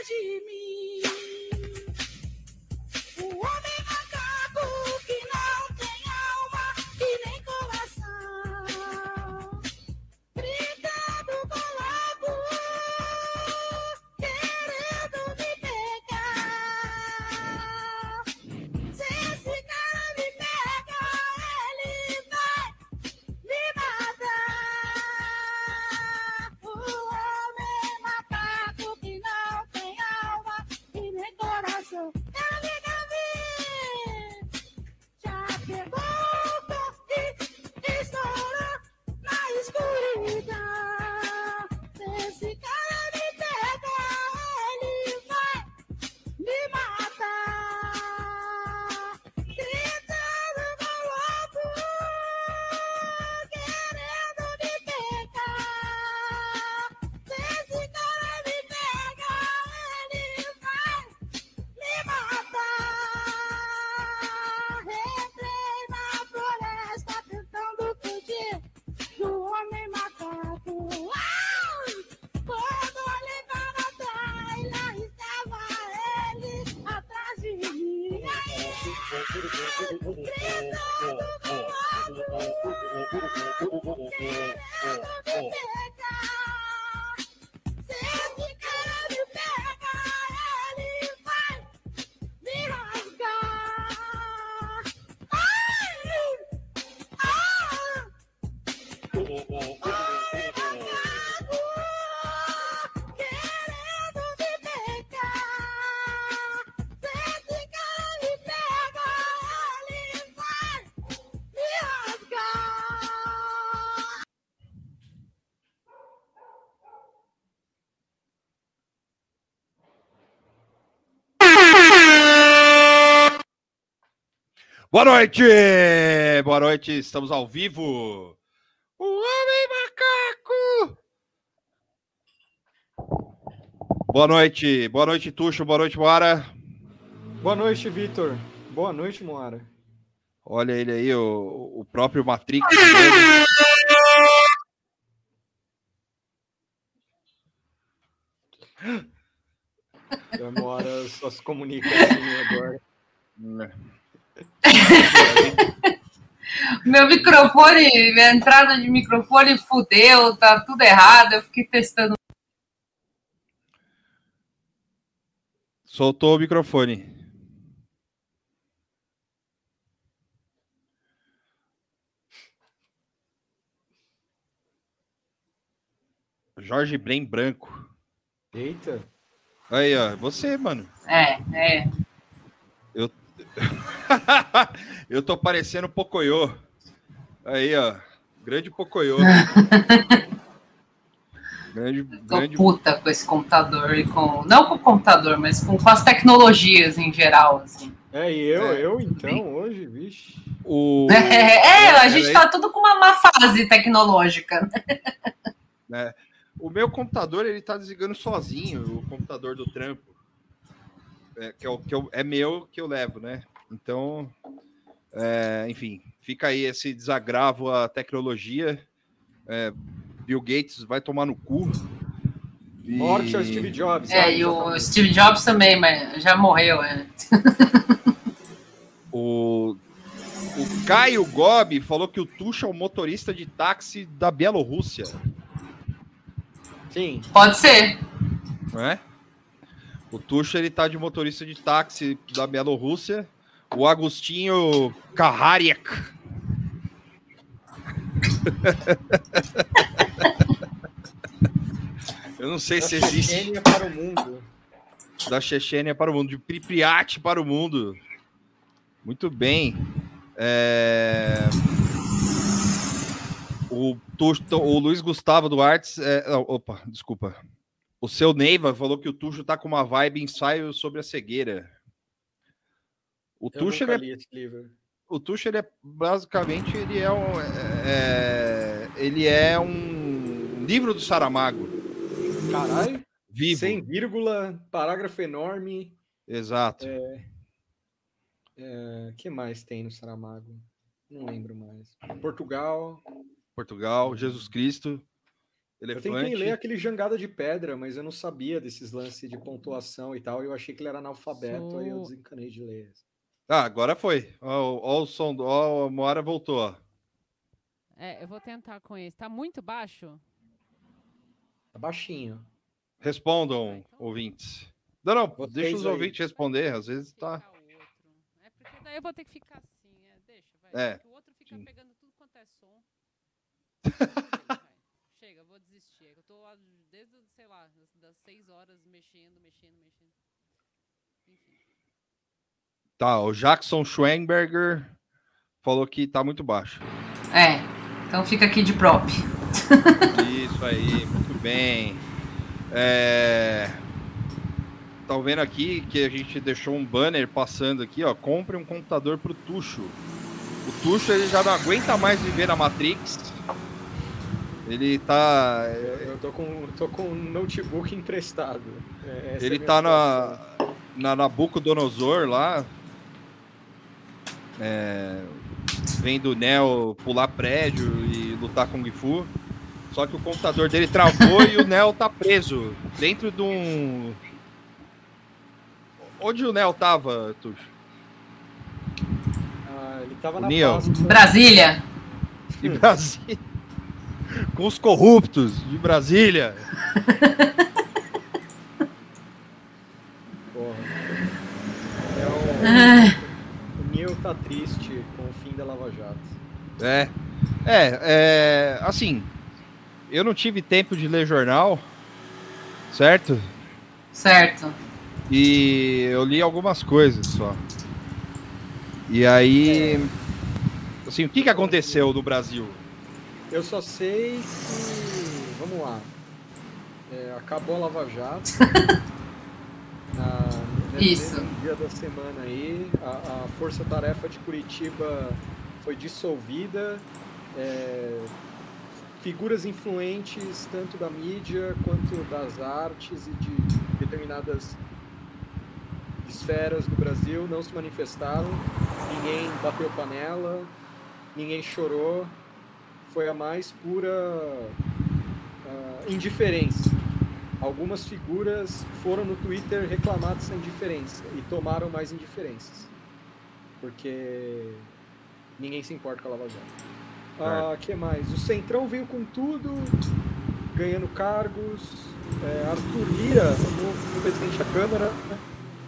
atrás de Boa noite! Boa noite, estamos ao vivo. O Homem Macaco! Boa noite, boa noite, Tuxo, boa noite, Moara. Boa noite, Vitor. Boa noite, Moara. Olha ele aí, o, o próprio Matrix. chegando. A Moara só se comunica assim agora. Meu microfone, minha entrada de microfone fudeu, tá tudo errado. Eu fiquei testando. Soltou o microfone. Jorge Blen Branco. Eita. Aí, ó, você, mano. É, é. Eu tô parecendo Pocoyo. Aí, ó. Grande Pocoyo. grande, Tô grande. puta com esse computador e com. Não com o computador, mas com, com as tecnologias em geral, assim. É, e eu, É. eu então, hoje, vixe. O... É, a gente Peraí. tá tudo com uma má fase tecnológica. né? O meu computador ele tá desligando sozinho, o computador do trampo. É, que, é, o, que eu- é meu que eu levo, né? Então, é, enfim, fica aí esse desagravo à tecnologia. É, Bill Gates vai tomar no cu. E- Morte ao Steve Jobs. É, sabe? e o Steve Jobs também, mas já morreu, é. O, o Caio Gobi falou que o Tuxa é o motorista de táxi da Bielorrússia, Sim. Pode ser. não é? O Tuxa ele tá de motorista de táxi da Bielorrússia. O Agostinho Kahariak. Eu não sei Da se existe Chechênia para o mundo. da Chechênia para o mundo, de Pripyat para o mundo. Muito bem. É, O, Tuxo- o Luiz Gustavo Duarte. é, Opa, desculpa. O seu Neiva falou que o Tuxo tá com uma vibe ensaio sobre a cegueira. O Eu Tuxo, ele é, o Tuxo, ele é basicamente ele é um, é, ele é um livro do Saramago Caralho. vivo. Sem vírgula, parágrafo enorme. Exato. O que mais tem no Saramago? Não lembro mais. Portugal. Portugal, Jesus Cristo. Eu elefante. tentei ler aquele jangada de pedra, mas eu não sabia desses lances de pontuação e tal. e Eu achei que ele era analfabeto, aí eu desencanei de ler. Ah, agora foi. Ó, o- ó o som, do- ó, a Moara voltou, ó. É, eu vou tentar com esse. Tá muito baixo? Tá baixinho. Respondam, ouvintes. Não, não, Vocês deixa os aí. ouvintes responder, às vezes tá. É porque daí eu vou ter que ficar assim. É, deixa, vai. É, o outro fica sim. pegando tudo quanto é som. Chega, vai. Chega, eu vou desistir. É que Eu tô lá desde, sei lá, das, das seis horas mexendo, mexendo, mexendo. Enfim. Tá, o Jackson Schwenberger falou que tá muito baixo. É. Então fica aqui de prop. Isso aí, muito bem. É... Tá vendo aqui que a gente deixou um banner passando aqui, ó. Compre um computador pro Tuxo. O Tuxo ele já não aguenta mais viver na Matrix. Ele tá. Eu, eu tô com, tô com um notebook emprestado. É, é Ele minha tá na, na Nabucodonosor lá. É, vendo o Neo pular prédio e lutar com o Fu. Só que o computador dele travou e o Neo tá preso dentro de um. Onde o Neo tava, Tuxo? Ah, ele tava O na Neo. Brasília. De Brasília. Com os corruptos de Brasília. Porra. É o, Ah, o Neo tá triste com o fim da Lava Jato. É. É, é. Assim, eu não tive tempo de ler jornal, certo? certo. E eu li algumas coisas só. E aí. Assim, o que, que aconteceu no Brasil? Eu só sei que. Vamos lá. É, acabou a Lava Jato. Na- no Isso. dia da semana aí, a, a Força Tarefa de Curitiba foi dissolvida. é, figuras influentes, tanto da mídia quanto das artes e de determinadas esferas do Brasil, não se manifestaram. Ninguém bateu panela, ninguém chorou, foi a mais pura ah, indiferença. Algumas figuras foram no Twitter reclamar dessa indiferença e tomaram mais indiferenças. Porque ninguém se importa com a Lava Jato. Ah, que mais? O Centrão veio com tudo, ganhando cargos. É, Arthur Lira, o presidente da Câmara.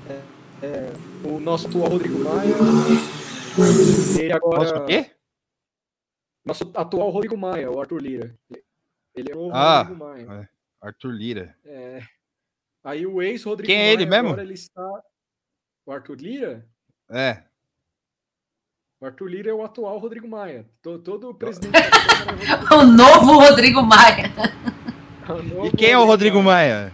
É, é, o nosso atual Rodrigo Maia. Ele agora. Nossa, o quê? Nosso atual Rodrigo Maia, o Arthur Lira. Ele é o novo Ah, Rodrigo Maia. Arthur Lira. É. Aí o ex-Rodrigo Quem é Maia ele mesmo? agora ele está. O Arthur Lira? É. O Arthur Lira é o atual Rodrigo Maia. To- Todo presidente da Câmara é Rodrigo O novo Rodrigo Maia. O E quem é o Rodrigo Maia?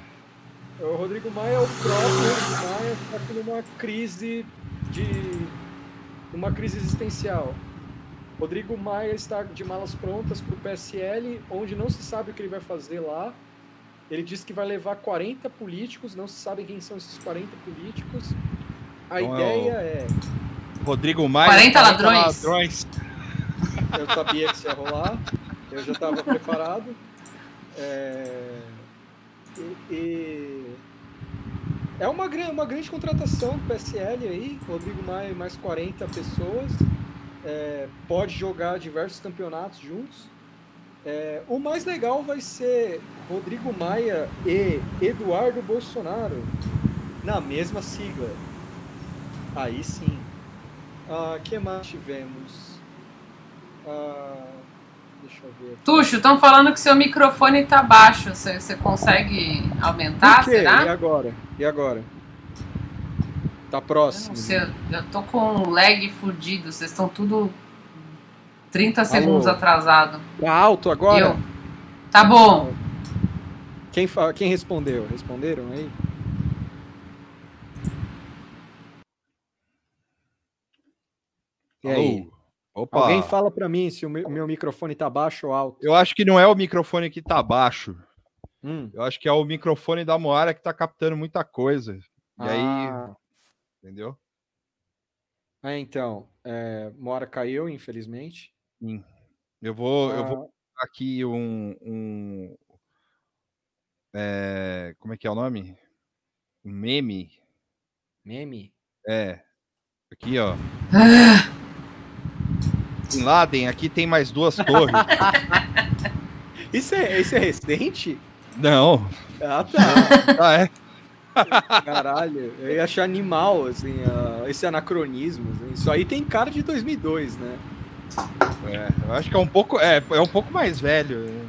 O Rodrigo Maia é o próprio Rodrigo Maia que está numa crise de. uma crise existencial. Rodrigo Maia está de malas prontas para o PSL, onde não se sabe o que ele vai fazer lá. Ele disse que vai levar 40 políticos, não se sabe quem são esses 40 políticos. A Então é o- ideia é. Rodrigo Maia. 40 ladrões. ladrões. Eu sabia que isso ia rolar, eu já estava preparado. É, e, e- é uma, uma grande contratação do PSL aí, Rodrigo Maia e mais 40 pessoas. É, pode jogar diversos campeonatos juntos. É, o mais legal vai ser Rodrigo Maia e Eduardo Bolsonaro na mesma sigla. Aí sim. O que mais tivemos? Ah, deixa eu ver. aqui. Tuxo, estão falando que seu microfone tá baixo. Você você consegue aumentar, quê? E será? agora? E agora? Tá Eu próximo. não sei, eu- eu tô com um lag fudido. Vocês estão tudo 30 segundos atrasado. Tá alto agora? Eu. Tá bom. Quem, Quem respondeu? Responderam aí? E aí? Alô? Opa. Alguém fala pra mim se o meu, meu microfone tá baixo ou alto. Eu acho que não é o microfone que tá baixo. Hum. Eu acho que é o microfone da Moara que tá captando muita coisa. E aí, Ah, entendeu? é, então. É, Mora caiu, infelizmente. Eu vou, eu vou Ah, aqui um, um, é, como é que é o nome? Um meme. Meme? É. Aqui, ó. Ah, Bin Laden, aqui tem mais duas torres. Isso é, isso é recente? Não. Ah, tá. Ah, é. Caralho. Eu ia achar animal, assim, ah, esse anacronismo. assim. Isso aí tem cara de 2002, né? É, Eu acho que é um pouco. É, é um pouco mais velho. né?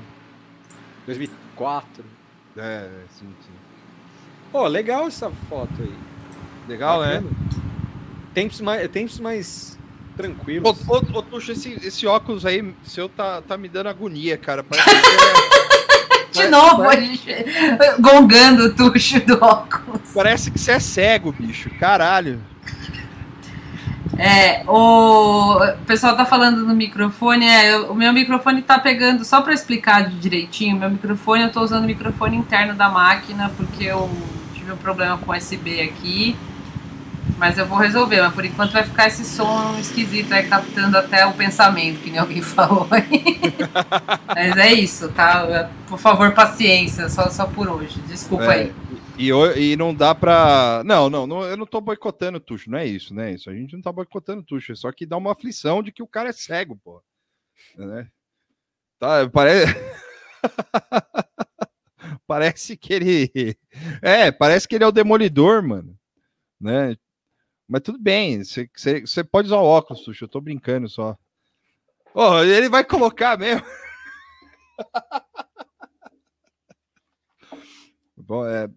2004. É, sim, sim. Pô, legal essa foto aí. Legal, né? Tempos mais, tempos mais Ô, tranquilos. ô, ô, Tuxo, esse, esse óculos aí seu tá, tá me dando agonia, cara. Parece que, de novo, a gente gongando o tucho do óculos. parece que você é cego, bicho. Caralho. É, o pessoal tá falando no microfone, é, eu- o meu microfone tá pegando, só para explicar direitinho, meu microfone, eu tô usando o microfone interno da máquina, porque eu tive um problema com USB aqui, mas eu vou resolver, mas por enquanto vai ficar esse som esquisito aí, captando até o pensamento, que nem alguém falou aí. mas é isso, tá? Por favor, paciência, só, só por hoje, desculpa É, aí. E, e não dá pra. Não, não, não, eu não tô boicotando o Tuxo, não é isso, né? Isso a gente não tá boicotando o Tuxo, é só que dá uma aflição de que o cara é cego, pô. Né? Tá, parece. parece que ele. É, parece que ele é o demolidor, mano. Né? Mas tudo bem, você- pode usar o óculos, Tuxo, eu tô brincando só. Ó, ele vai colocar mesmo. Bom, é,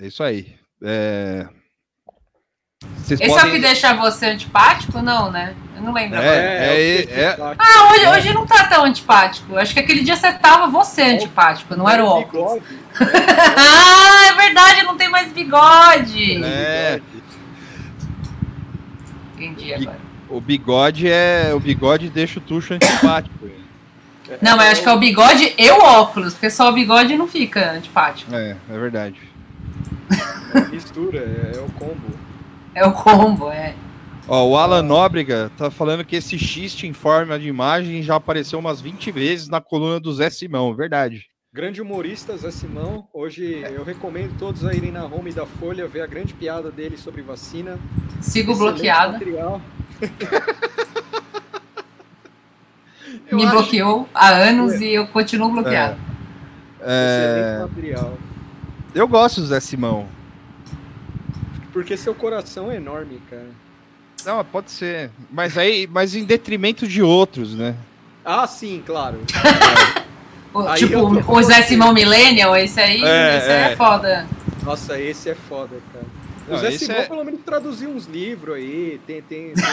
É isso aí. É... Vocês Esse é o que podem... deixa você antipático? Não, né? Eu não lembro. agora. É, é- tá aqui. Ah, hoje, hoje não tá tão antipático. Acho que aquele dia você tava você antipático, não era o óculos. Bigode. Ah, é verdade, não tem mais bigode. É, Entendi agora. o bigode é. O bigode deixa o tucho antipático. Não, mas acho que é o bigode e o óculos, porque só o bigode não fica antipático. É, é verdade. Mistura, é, é o combo. É o combo, é. Ó, o Alan Nóbrega tá falando que esse xiste em forma de imagem já apareceu umas 20 vezes na coluna do Zé Simão, verdade. Grande humorista, Zé Simão. Hoje eu recomendo todos a irem na home da Folha ver a grande piada dele sobre vacina. Sigo Excelente bloqueada. material. Me acho- bloqueou há anos e eu continuo bloqueado. É, Excelente material. eu gosto do Zé Simão. Porque seu coração é enorme, cara. Não, pode ser. Mas aí, mas em detrimento de outros, né? Ah, sim, claro. O- Aí tipo, eu o Zé Simão Millennial, esse aí, É, esse aí é é. foda. Nossa, esse é foda, cara. O Não, Zé Simão é- pelo menos traduziu uns livros aí, tem, tem, tem,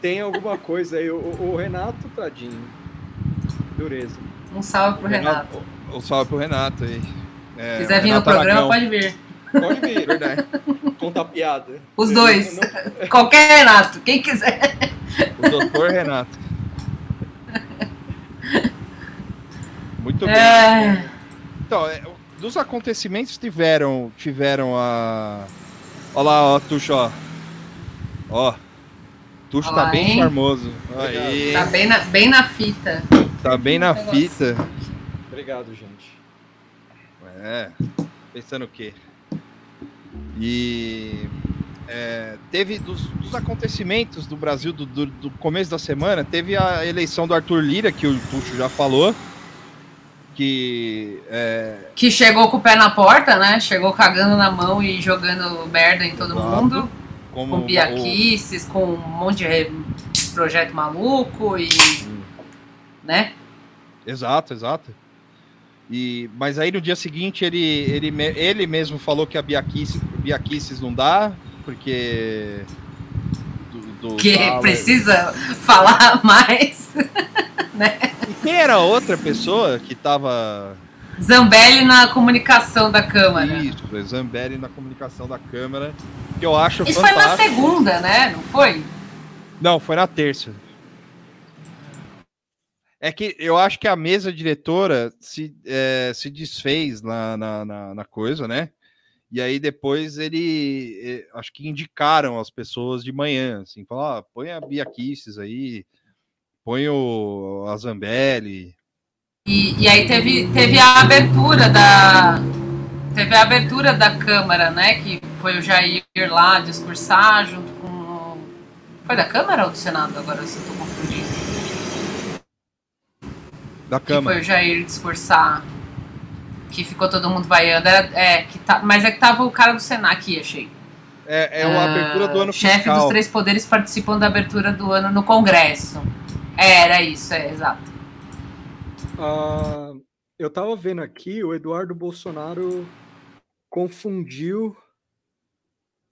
tem alguma coisa aí. O, o Renato, tadinho. Dureza. Um salve pro Renato. Um salve pro Renato aí. É, Se quiser vir no Renato programa, Aragão. pode vir. Pode vir, Verdade. contar piada. Os dois. Não- Qualquer Renato, quem quiser. O doutor Renato. Muito bem. É, Então, é, dos acontecimentos tiveram, tiveram a. Olha lá, ó, Tuxo, ó. Ó. Tuxo Olha tá bem hein? charmoso. Aí, tá bem na, bem na fita. tá bem na fita. Obrigado, gente. É. Pensando o quê? E. é, teve dos, dos acontecimentos do Brasil do, do- do começo da semana, teve a eleição do Arthur Lira, que o Tuxo já falou. Que. é, Que chegou com o pé na porta, né? Chegou cagando na mão e jogando merda em todo mundo. como Com biaquices, com um monte de projeto maluco e. né? Exato, exato. E, mas aí no dia seguinte ele, ele, ele mesmo falou que a Biaquices, Biaquices não dá, porque. Do, do- Que da- precisa falar mais. E quem era a outra pessoa que tava. Zambelli na comunicação da Câmara. Isso, é Zambelli na comunicação da Câmara, que eu acho Isso foi na fantástico. segunda, né? Não foi? Não, foi na terça. É que eu acho que a mesa diretora se, é, se desfez na, na, na, na coisa, né? E aí depois ele. eh, acho que indicaram as pessoas de manhã, assim, falaram, ah, põe a Bia Kisses aí, põe o a Zambelli. E, e aí teve, teve a abertura da. Teve a abertura da Câmara, né? Que foi o Jair lá discursar junto com. Foi da Câmara ou do Senado? Agora eu tô confundindo. Da Que foi o Jair discursar. Que ficou todo mundo vaiando. Era, é, que tá, mas é que tava o cara do Senado aqui, achei. É, é a abertura do ano Chefe fiscal. dos três poderes participam da abertura do ano no Congresso. É, era isso, é, exato. Ah, eu tava vendo aqui, o Eduardo Bolsonaro confundiu,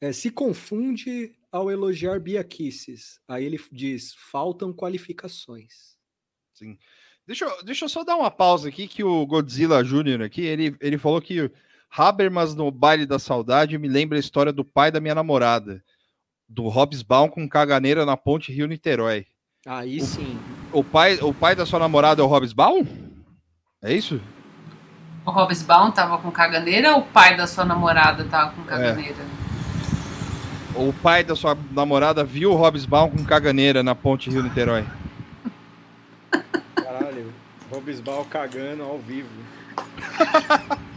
é, se confunde ao elogiar Bia Kicis. Aí ele diz, faltam qualificações. Deixa eu, deixa eu só dar uma pausa aqui, que o Godzilla Júnior aqui, ele, ele falou que Habermas no baile da saudade me lembra a história do pai da minha namorada, do Hobbesbaum com caganeira na ponte Rio-Niterói. Aí sim. O pai, o pai da sua namorada é o Hobbesbaum? É isso? O Robesbaum tava com caganeira ou o pai da sua namorada tava É. com caganeira? O pai da sua namorada viu o Hobbesbaum com caganeira na ponte Rio-Niterói? Robisbal cagando ao vivo.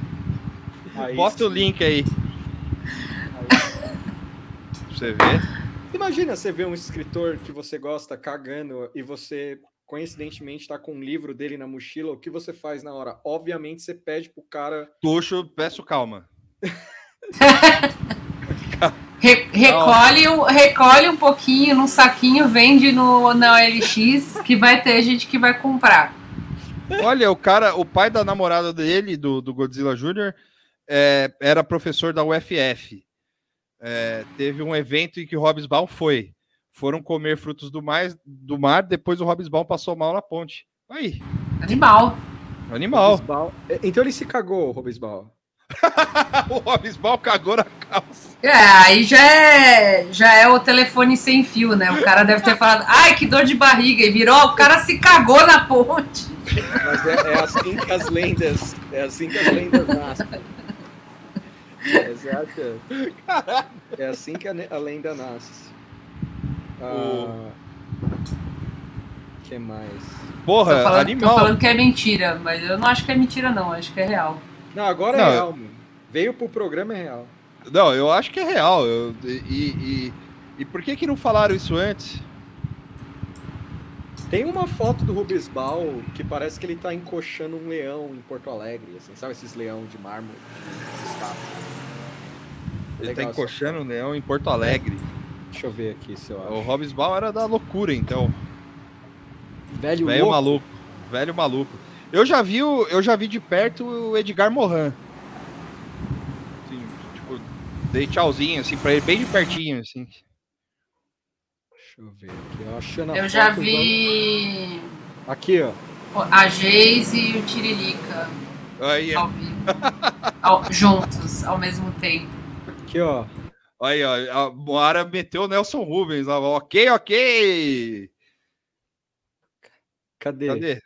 Aí Bota o link aí, Aí- você ver. Imagina você ver um escritor que você gosta cagando e você coincidentemente tá com um livro dele na mochila, o que você faz na hora? Obviamente você pede pro cara Tuxo, peço calma. Re- recolhe, um, recolhe um pouquinho num saquinho, vende no, na OLX, que vai ter gente que vai comprar. Olha, o cara, o pai da namorada dele, do, do Godzilla Jr., é, era professor da UFF. É, teve um evento em que o Hobbesbaum foi. Foram comer frutos do mar, do mar depois o Hobbesbaum passou mal na ponte. Aí, Animal. animal. É, Então ele se cagou, Robisbal. o Hobbesbaum cagou na calça. É, aí já é, já é o telefone sem fio, né? O cara deve ter falado, ai, que dor de barriga, e virou, o cara se cagou na ponte. Mas é, é assim que as lendas. É assim que as lendas nascem. Exato. É assim que a, a lenda nasce. Ah, que mais? Tô Porra, falando, tô animal. falando que é mentira, mas eu não acho que é mentira, não, acho que é real. Não, agora Não, é real, mano. Veio pro programa é real. Não, eu acho que é real. eu- e, e, e por que que não falaram isso antes? Tem uma foto do Rubisbal que parece que ele tá encoxando um leão em Porto Alegre, assim, sabe esses leão de mármore? Ele Legal tá encoxando o leão em Porto Alegre. Deixa eu ver aqui se eu O acho. Hobbesbaum era da loucura, então. Velho Velho maluco. Velho maluco. Eu já vi, o, eu já vi de perto o Edgar Morin. Assim, tipo, dei tchauzinho assim pra ele bem de pertinho assim. Deixa eu ver aqui. Eu, achando a Eu já vi vamos- Aqui, ó. a Geise e o Tiririca Aí, ao vivo. Ao- juntos, ao mesmo tempo. Aqui, ó. aí, ó, a Moara meteu o Nelson Rubens lá. Ok, ok. Cadê? Cadê?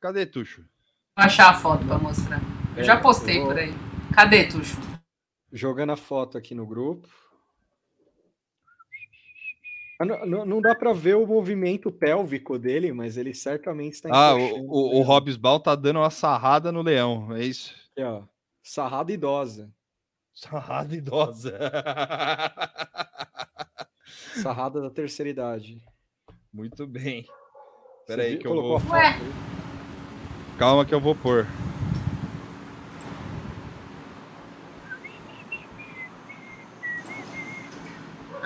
Cadê, Tuxo? Vou achar a foto pra mostrar. Eu já É, postei eu vou- por aí. Cadê, Tuxo? Jogando a foto aqui no grupo. Não, não- dá pra ver o movimento pélvico dele, mas ele certamente está Ah, o, o, o leão. Hobbesbaum tá dando uma sarrada no leão, é isso? Aqui, ó. Sarrada idosa. Sarrada idosa. Sarrada da terceira idade. Muito bem. Você Pera aí que eu vou... Calma que eu vou pôr.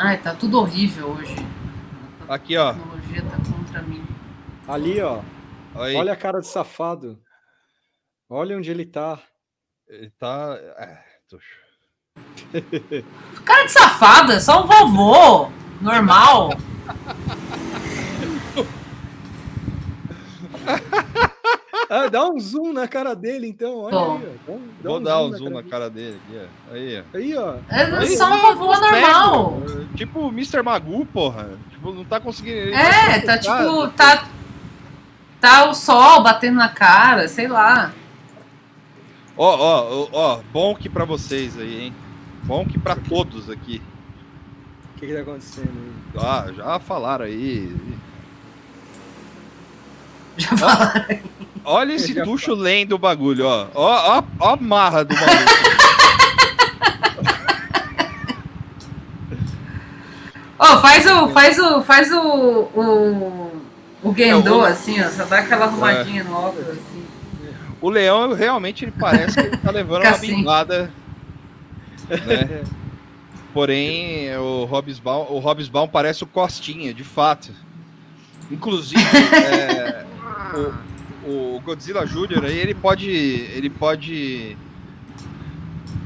Ai, tá tudo horrível hoje. Aqui, A ó. tecnologia tá contra mim. Ali, ó. Aí, Olha a cara de safado. Olha onde ele tá. ele tá... É, Tuxo. Cara de safada, só um vovô. Normal. Ah, dá um zoom na cara dele, então. Olha aí, ó. Dá um- dá Vou dar um na zoom cara na dele. cara dele aqui, ó. Aí, ó. Aí, ó. É só um vovô cego, normal. Tipo o Mr. Magu, porra. Tipo, não tá conseguindo... É, tá tá tipo, tá. Tá o sol batendo na cara, sei lá. Ó, ó, ó, bom que pra vocês aí, hein? Bom que pra todos aqui. O que, que tá acontecendo aí? Ah, já falaram aí. Já falaram. Olha esse tucho lendo o bagulho, ó. Ó, ó, ó a marra do maluco. Ô, faz o. Faz o. Faz o. O, o Gendo, É, o- assim, ó. Só dá aquela arrumadinha no óculos, assim. o leão realmente ele parece que ele tá levando uma assim. bimbada. Né? Porém, o Hobbsbaum, o Hobbsbaum parece o Costinha, de fato. Inclusive, é, o, o Godzilla Jr. aí, ele pode. Ele pode.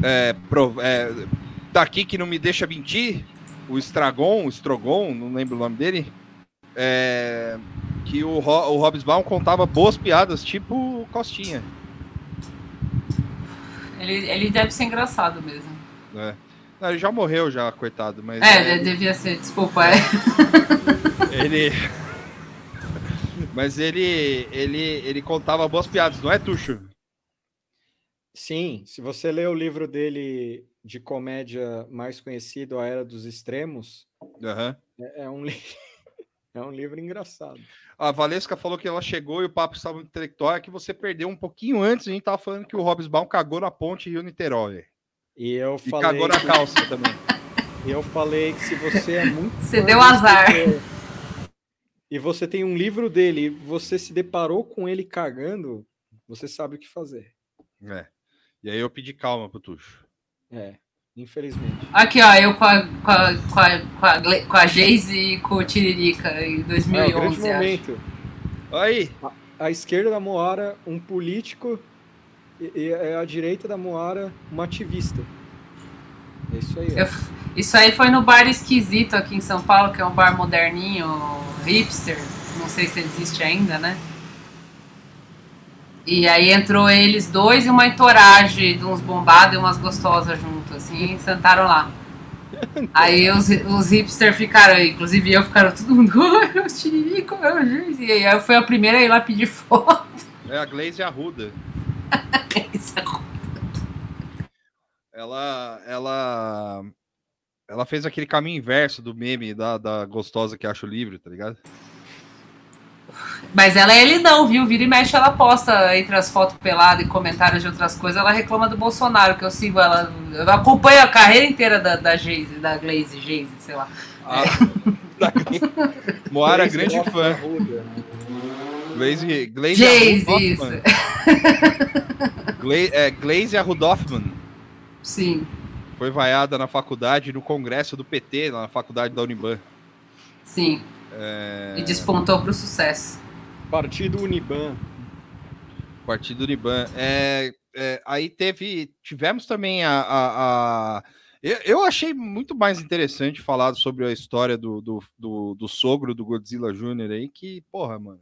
É, pro- é, daqui que não me deixa mentir, o Stragon, o Strogon, não lembro o nome dele. é, que o, Ro- o Hobbsbaum contava boas piadas, tipo o Costinha. Ele, ele deve ser engraçado mesmo. né? Não, ele já morreu, já, coitado, mas. É, é, de- devia ser, desculpa. É. ele. Mas ele, ele, ele contava boas piadas, não é, Tuxo? Sim, se você ler o livro dele de comédia mais conhecido, A Era dos Extremos, Aham. é, é um, li- é um livro engraçado. A Valesca falou que ela chegou e o papo estava muito intelectual, é que você perdeu um pouquinho antes, a gente tava falando que o Hobbsbaum cagou na ponte Rio-Niterói. E eu E falei, cagou na calça também. eu falei que se você é muito Você deu azar. escritor, E você tem um livro dele, e você se deparou com ele cagando, você sabe o que fazer. É. E aí eu pedi calma pro Tuxo. É, infelizmente. Aqui, ó, eu com a, com a, com a, com a, com a Geise e com o Tiririca em É, o grande 2011, acho. momento. Aí, À esquerda da Moara, um político, e, e à direita da Moara, uma ativista. É isso aí. Eu- isso aí foi no bar esquisito aqui em São Paulo, que é um bar moderninho, hipster. Não sei se existe ainda, né? E aí entrou eles dois e uma entourage de uns bombados e umas gostosas junto, assim, e sentaram lá. Aí os, os hipsters ficaram, inclusive eu, ficaram todo mundo, "Ai, o Tiririca, é o juiz." E aí eu fui a primeira a ir lá pedir foto. é a Glaze Arruda. Ela, ela, ela fez aquele caminho inverso do meme da, da gostosa que acha o livro, tá ligado? Mas ela é ele não, viu? Vira e mexe, ela posta entre as fotos peladas e comentários de outras coisas, ela reclama do Bolsonaro, que eu sigo ela. Eu acompanho a carreira inteira da, da Geise, da Glaze, Geise, sei lá. A, da, Moara, Glaze grande fã. Arruda. Glaze, Glaze Geise, Arruda Gla- é, Glaze Arrudoffman Sim, foi vaiada na faculdade, no congresso do PT, na faculdade da Uniban. sim. É, E despontou pro sucesso. Partido Uniban. Partido Uniban. É, é, aí teve. Tivemos também a. a- a- eu, eu achei muito mais interessante falar sobre a história do, do, do, do sogro do Godzilla Jr. aí, que, porra, mano.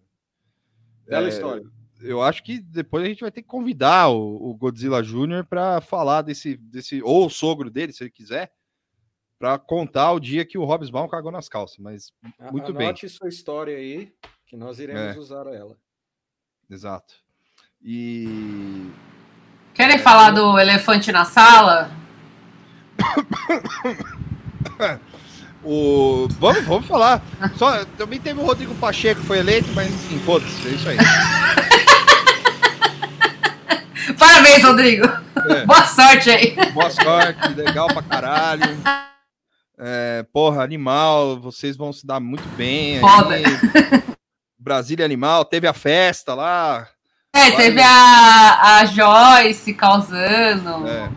Bela É, história. Eu acho que depois a gente vai ter que convidar o, o Godzilla Jr. para falar desse, desse. Ou o sogro dele, se ele quiser, para contar o dia que o Hobbsbaum cagou nas calças. Mas, muito bem. Anote sua história aí, que nós iremos É. usar ela. exato. E. Querem falar do elefante na sala? O... Vamos, vamos falar. Só, também teve o Rodrigo Pacheco que foi eleito, mas enfim, foda-se, é isso aí. Parabéns, Rodrigo! É. Boa sorte aí! Boa sorte, legal pra caralho. É, porra, animal, vocês vão se dar muito bem. aí. Foda. Brasília Animal, teve a festa lá. É, teve a, a Joyce causando. É,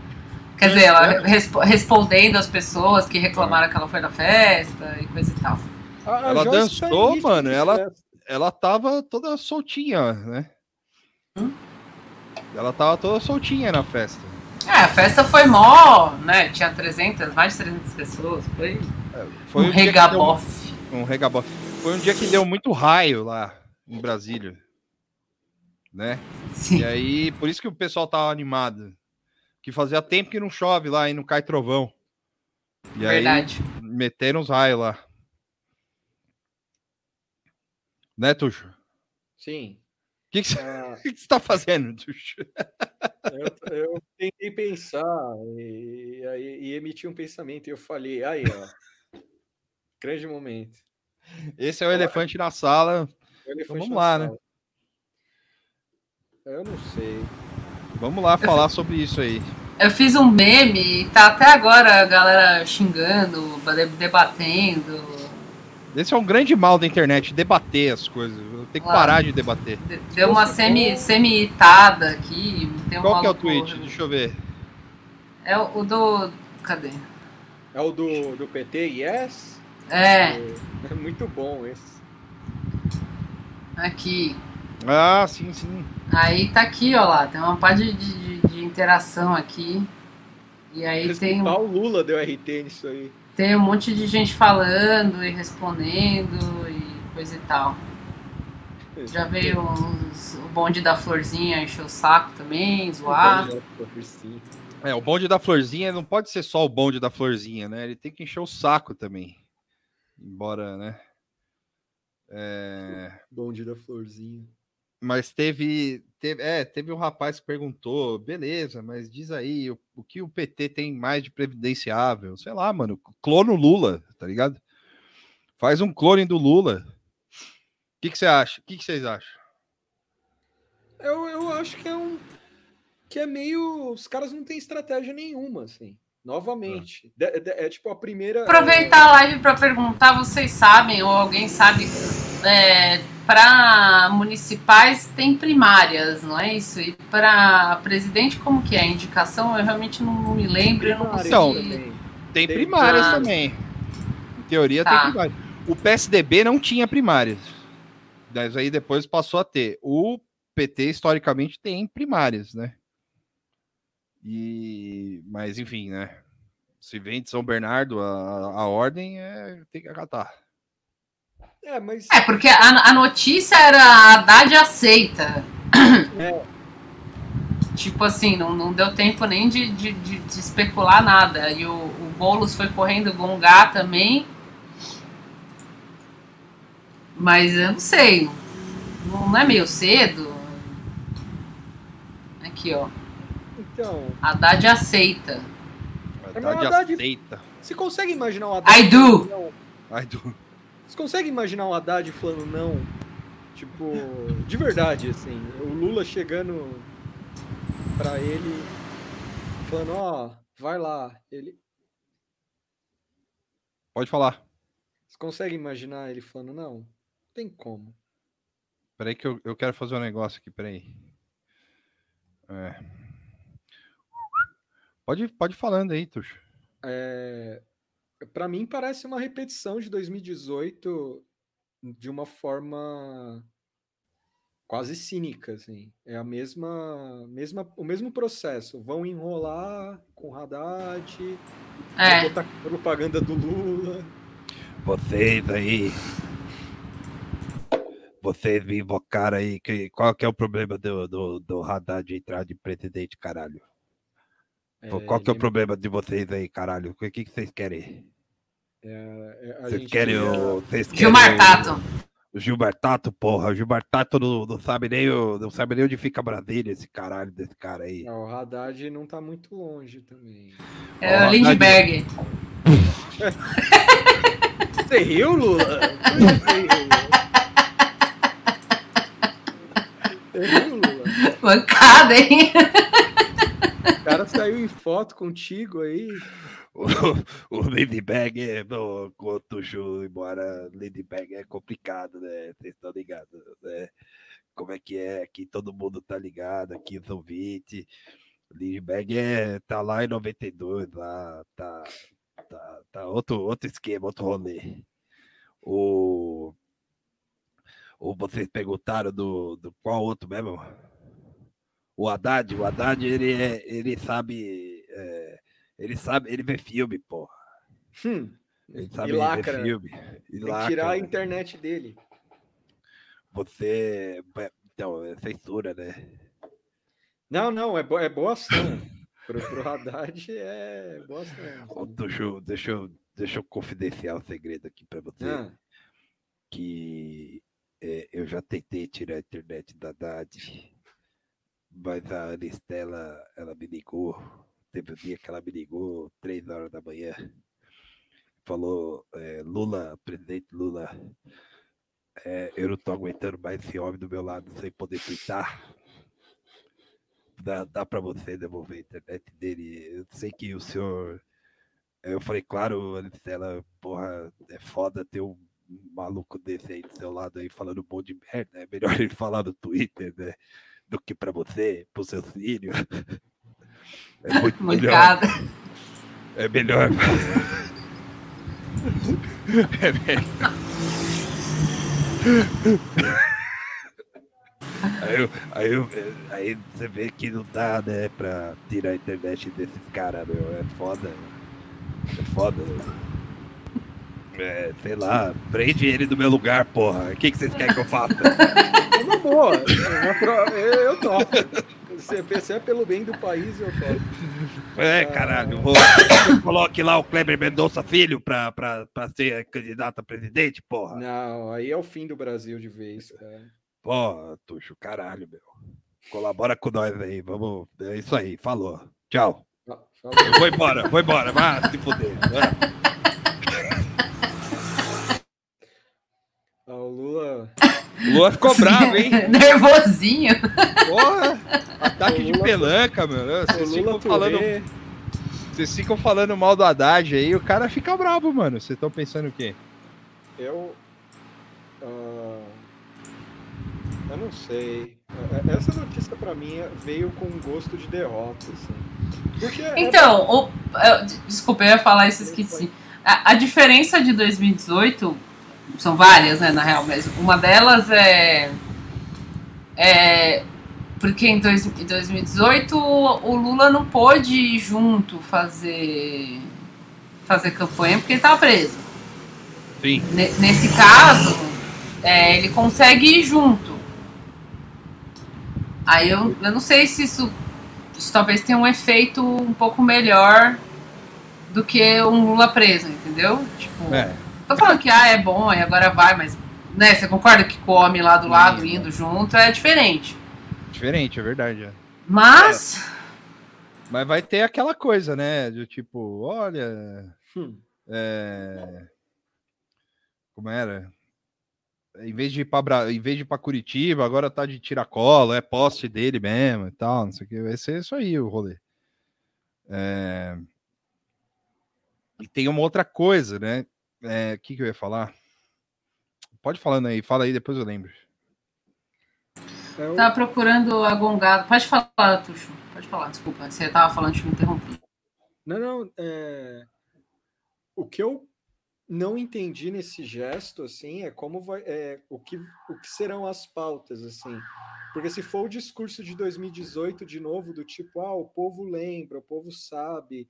Quer dizer, ela respo- respondendo as pessoas que reclamaram que ela foi na festa e coisa e tal. A- a Ela Joyce tá dançou, mano, ela- ela tava toda soltinha, né? Ela tava toda soltinha na festa. É, a festa foi mó, né? Tinha 300, mais de 300 pessoas. Foi, Foi um deu- regabof. Um regabof. Foi um dia que deu muito raio lá em Brasília. Né? Sim. E aí, por isso que o pessoal tava animado. Que fazia tempo que não chove lá e não cai trovão. E Verdade. aí, meteram os raios lá. Né, Tuxo? Sim. Que, que, você, Ah, o que que você tá fazendo, eu, eu tentei pensar e, aí- e emitir um pensamento e eu falei, aí, ó. Grande momento. Esse é o elefante na sala. Elefante vamos na lá, né? sala. Eu não sei. Vamos lá falar sobre isso aí. Eu fiz um meme e tá até agora a galera xingando, de- debatendo. Esse é um grande mal da internet, debater as coisas. Tem que parar de debater. De- Deu uma semi, semi-itada aqui. Tem um Qual que é o tweet? Deixa eu ver. É o o do. Cadê? É o do, do PT, yes? É, É muito bom esse. aqui. Ah, sim, sim. Aí tá aqui, ó lá. Tem uma parte de, de- de interação aqui. E aí tem, Respeitar o Lula deu RT nisso aí. Tem um monte de gente falando e respondendo e coisa e tal. Já veio uns, o bonde da florzinha encher o saco também, zoar. É, o bonde da florzinha não pode ser só o bonde da florzinha, né? Ele tem que encher o saco também. Embora, né? É, Bonde da florzinha. Mas teve, teve, é, teve um rapaz que perguntou, beleza, mas diz aí, o, o que o PT tem mais de previdenciável? Sei lá, mano, clone o Lula, tá ligado? Faz um clone do Lula. O que, que você acha? O que, que vocês acham? Eu, eu acho que é um. Que é meio. Os caras não têm estratégia nenhuma, assim. Novamente. De- de- é tipo a primeira. Aproveitar a live para perguntar, vocês sabem, ou alguém sabe, é, para municipais tem primárias, não é isso? E para presidente, como que é? A indicação, eu realmente não me lembro, eu não Então. Tem Tem- primárias Ah. também. Em teoria Tá. tem primárias. O PSDB não tinha primárias. Mas aí depois passou a ter. O PT, historicamente, tem primárias, né? E... Mas, enfim, né? Se vem de São Bernardo, a, a ordem é... tem que acatar. É, mas. É, porque a, a notícia era a Haddad aceita. É. Tipo assim, não, não deu tempo nem de, de, de- de especular nada. E o, o Boulos foi correndo gongar também. Mas eu não sei. Não, não é meio cedo? Aqui, ó. Então. Haddad aceita. É, Haddad aceita. Você consegue imaginar o Haddad. I do. não? Ai, do... Você consegue imaginar o Haddad falando não? Tipo, de verdade, assim. O Lula chegando pra ele, falando: Ó, vai lá. Ele. Pode falar. Você consegue imaginar ele falando: não? Não tem como. Peraí que eu, eu quero fazer um negócio aqui, peraí. É. Pode, pode ir falando aí, Tuxo. É, para mim parece uma repetição de 2018 de uma forma quase cínica, assim. É a mesma, mesma, o mesmo processo. Vão enrolar com o Haddad, É. vão botar propaganda do Lula. Vocês aí. Vocês me invocaram aí. Que, qual que é o problema do, do, do Haddad entrar de presidente, caralho? Qual que é o problema de vocês aí, caralho? O que, que vocês querem? é, a Vocês gente querem queria- o. Vocês querem Gilmar o- Tato. O Gilmar Tato, porra. O Gilmar Tato não, não sabe nem o- não sabe nem onde fica Brasília, esse caralho desse cara aí. Ah, o Haddad não tá muito longe também. É Ó, o Lindbergh. Você riu, Lula? Riu? Você riu, Lula? Bancada, hein? O cara saiu em foto contigo aí. O, o Lindbergh é. Não, quanto Ju, embora Lindbergh é complicado, né? Vocês estão ligados, né? Como é que é? Aqui todo mundo tá ligado, aqui os ouvintes. Lindbergh é, tá lá em 92, lá, tá, tá, tá outro, outro esquema, outro rolê. O, o vocês perguntaram do, do qual outro mesmo? O Haddad, o Haddad, ele, é, ele sabe. é, ele sabe, ele vê filme, porra. Hum, Ele sabe e ver lacra. filme. E lacra. tirar a internet dele. Você. Então, é censura, né? Não, não, é, bo é boa ação. pro, pro Haddad é boa ação. Ô, Tuxu, deixa eu, deixa eu confidenciar um segredo aqui pra você. Ah, Que é, eu já tentei tirar a internet da Haddad, mas a Anistela, ela me ligou. Teve um dia que ela me ligou, três horas da manhã. Falou, é, Lula, presidente Lula, é, eu não tô aguentando mais esse homem do meu lado sem poder twittar. dá, dá para você devolver a internet dele. Eu sei que o senhor. Eu falei, claro, Anicela, porra, é foda ter um maluco desse aí do seu lado aí falando um monte de merda. É melhor ele falar no Twitter, né? Do que para você, pro seu filho. É muito melhor. Mancada. É melhor. É melhor. Aí, eu- aí, eu- aí você vê que não dá, né, pra tirar a internet desses caras, meu. É foda. É foda. É, sei lá, prende ele no meu lugar, porra. O que, que vocês querem que eu faça? É uma boa. é Eu, topo. Se se é pelo bem do país, eu topo. É, caralho. Vou, coloque lá o Kleber Mendonça Filho pra, pra, pra ser candidato a presidente, porra. Não, aí é o fim do Brasil de vez, cara. Pô, Tuxo, caralho, meu. Colabora com nós aí, vamos. É isso aí, falou. Tchau. Ah, falou. vou embora, vou embora. Vai se fuder. vai. O Lula. O Lua ficou bravo, hein? Nervosinho. Porra! Ataque O de Lula- pelanca, meu. O Vocês ficam, Lula falando, vocês ficam falando mal do Haddad aí, o cara fica bravo, mano. Vocês estão pensando o quê? Eu. ah, eu não sei. É- Essa notícia pra mim veio com gosto de derrota, assim. É- Então, o, eu- desculpa, eu ia falar isso, esqueci. A, a diferença de 2018 são várias, né, na real, mas uma delas é. é porque em, dois, em 2018 o, Lula não pôde ir junto fazer, fazer campanha porque ele estava preso. Sim. Ne- nesse caso, é, ele consegue ir junto. Aí eu, eu não sei se isso, isso talvez tenha um efeito um pouco melhor do que um Lula preso, entendeu? Tipo, É. tô falando que ah, é bom, aí agora vai, mas né, você concorda que com o homem lá do lado Sim. indo junto é diferente. Diferente, é verdade. é. Mas Mas vai ter aquela coisa, né? Do tipo, olha. Hum. é, Como era? Em vez de ir pra Bra... em vez de ir pra Curitiba, agora tá de tiracolo, é poste dele mesmo e tal, não sei o que. Vai ser isso aí o rolê. É, E tem uma outra coisa, né? É, O que, que eu ia falar? Pode falando aí, fala aí, depois eu lembro. é o- tá procurando a gongada. Pode falar, Tuxo. Pode falar, desculpa. Você tava falando de me interromper. Não, não. é, O que eu não entendi nesse gesto, assim, é como vai. É, o, que, o que serão as pautas, assim. Porque se for o discurso de 2018 de novo, do tipo, ah, o povo lembra, o povo sabe.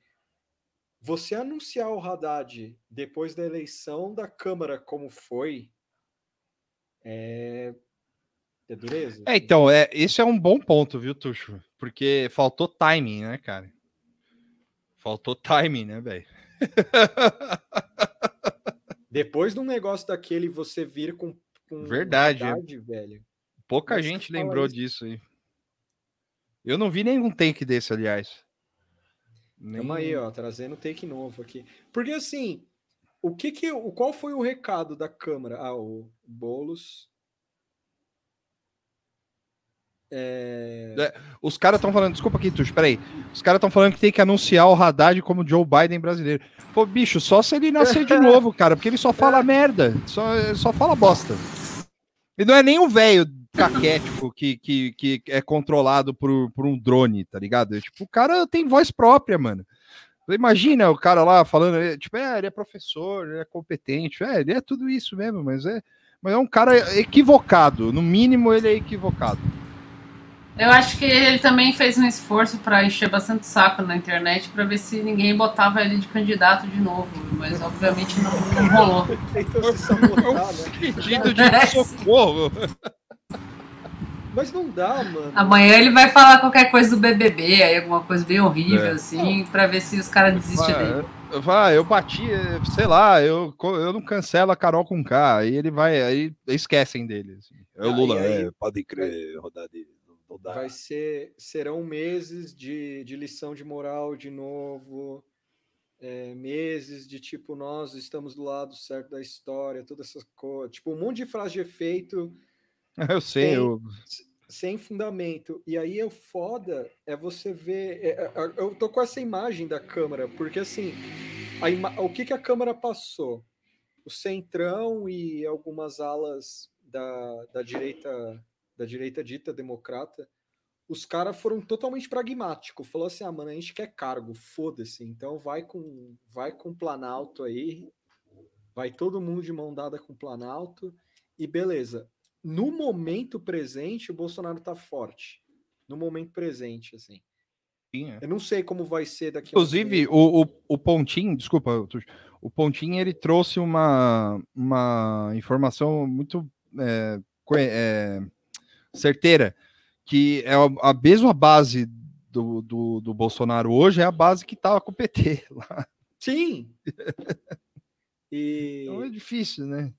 Você anunciar o Haddad depois da eleição da Câmara como foi, é. É dureza. É, então, é, esse é um bom ponto, viu, Tuxo? Porque faltou timing, né, cara? Faltou timing, né, velho? Depois de um negócio daquele, você vir com. com Verdade. Haddad, velho. Pouca Mas gente lembrou isso. disso aí. Eu não vi nenhum take desse, aliás. Tamo aí, ó, trazendo take novo aqui. Porque assim, o que que o qual foi o recado da Câmara? Ah, o Bolos é, Os caras estão falando, desculpa aqui, Tuxo, peraí. Os caras estão falando que tem que anunciar o Haddad como Joe Biden brasileiro. Pô, bicho, só se ele nascer de novo, cara, porque ele só fala merda, só, só fala bosta. E não é nem um velho caquético que, que, que é controlado por, por um drone, tá ligado? É, Tipo, o cara tem voz própria, mano. Imagina o cara lá falando, é, tipo, é, ele é professor, ele é competente, é, ele é tudo isso mesmo, mas é, mas é um cara equivocado, no mínimo ele é equivocado. Eu acho que ele também fez um esforço para encher bastante saco na internet para ver se ninguém botava ele de candidato de novo, mas obviamente não, não rolou. tentou se sabotar, né? Pedido de socorro. Mas não dá, mano. Amanhã ele vai falar qualquer coisa do BBB, aí alguma coisa bem horrível É. assim, para ver se os caras desistem dele. Vai, eu bati, sei lá, eu, eu não cancelo a Carol com K, aí ele vai, aí esquecem dele. assim. É o Lula, aí- é, pode crer, rodar de. Não dá. Vai ser serão meses de, de lição de moral de novo. é, meses de tipo, nós estamos do lado certo da história, todas essas coisas. Tipo, um monte de frase de efeito. Eu sei, Tem- eu, sem fundamento. E aí o foda é você ver. é, é, eu tô com essa imagem da Câmara, porque assim, ima- o que, que a Câmara passou? O Centrão e algumas alas da, da direita da direita dita democrata, os caras foram totalmente pragmáticos. Falou assim: ah, mano, a gente quer cargo, foda-se. Então vai com, vai com o Planalto aí, vai todo mundo de mão dada com Planalto, e beleza no momento presente, o Bolsonaro tá forte. No momento presente, assim. Sim, é. Eu não sei como vai ser daqui a Inclusive, meses. o, o, o Pontinho, desculpa, o Pontinho ele trouxe uma, uma informação muito é, é, certeira, que é a, a mesma base do, do, do Bolsonaro hoje é a base que estava com o PT lá. Sim! E Então é difícil, né?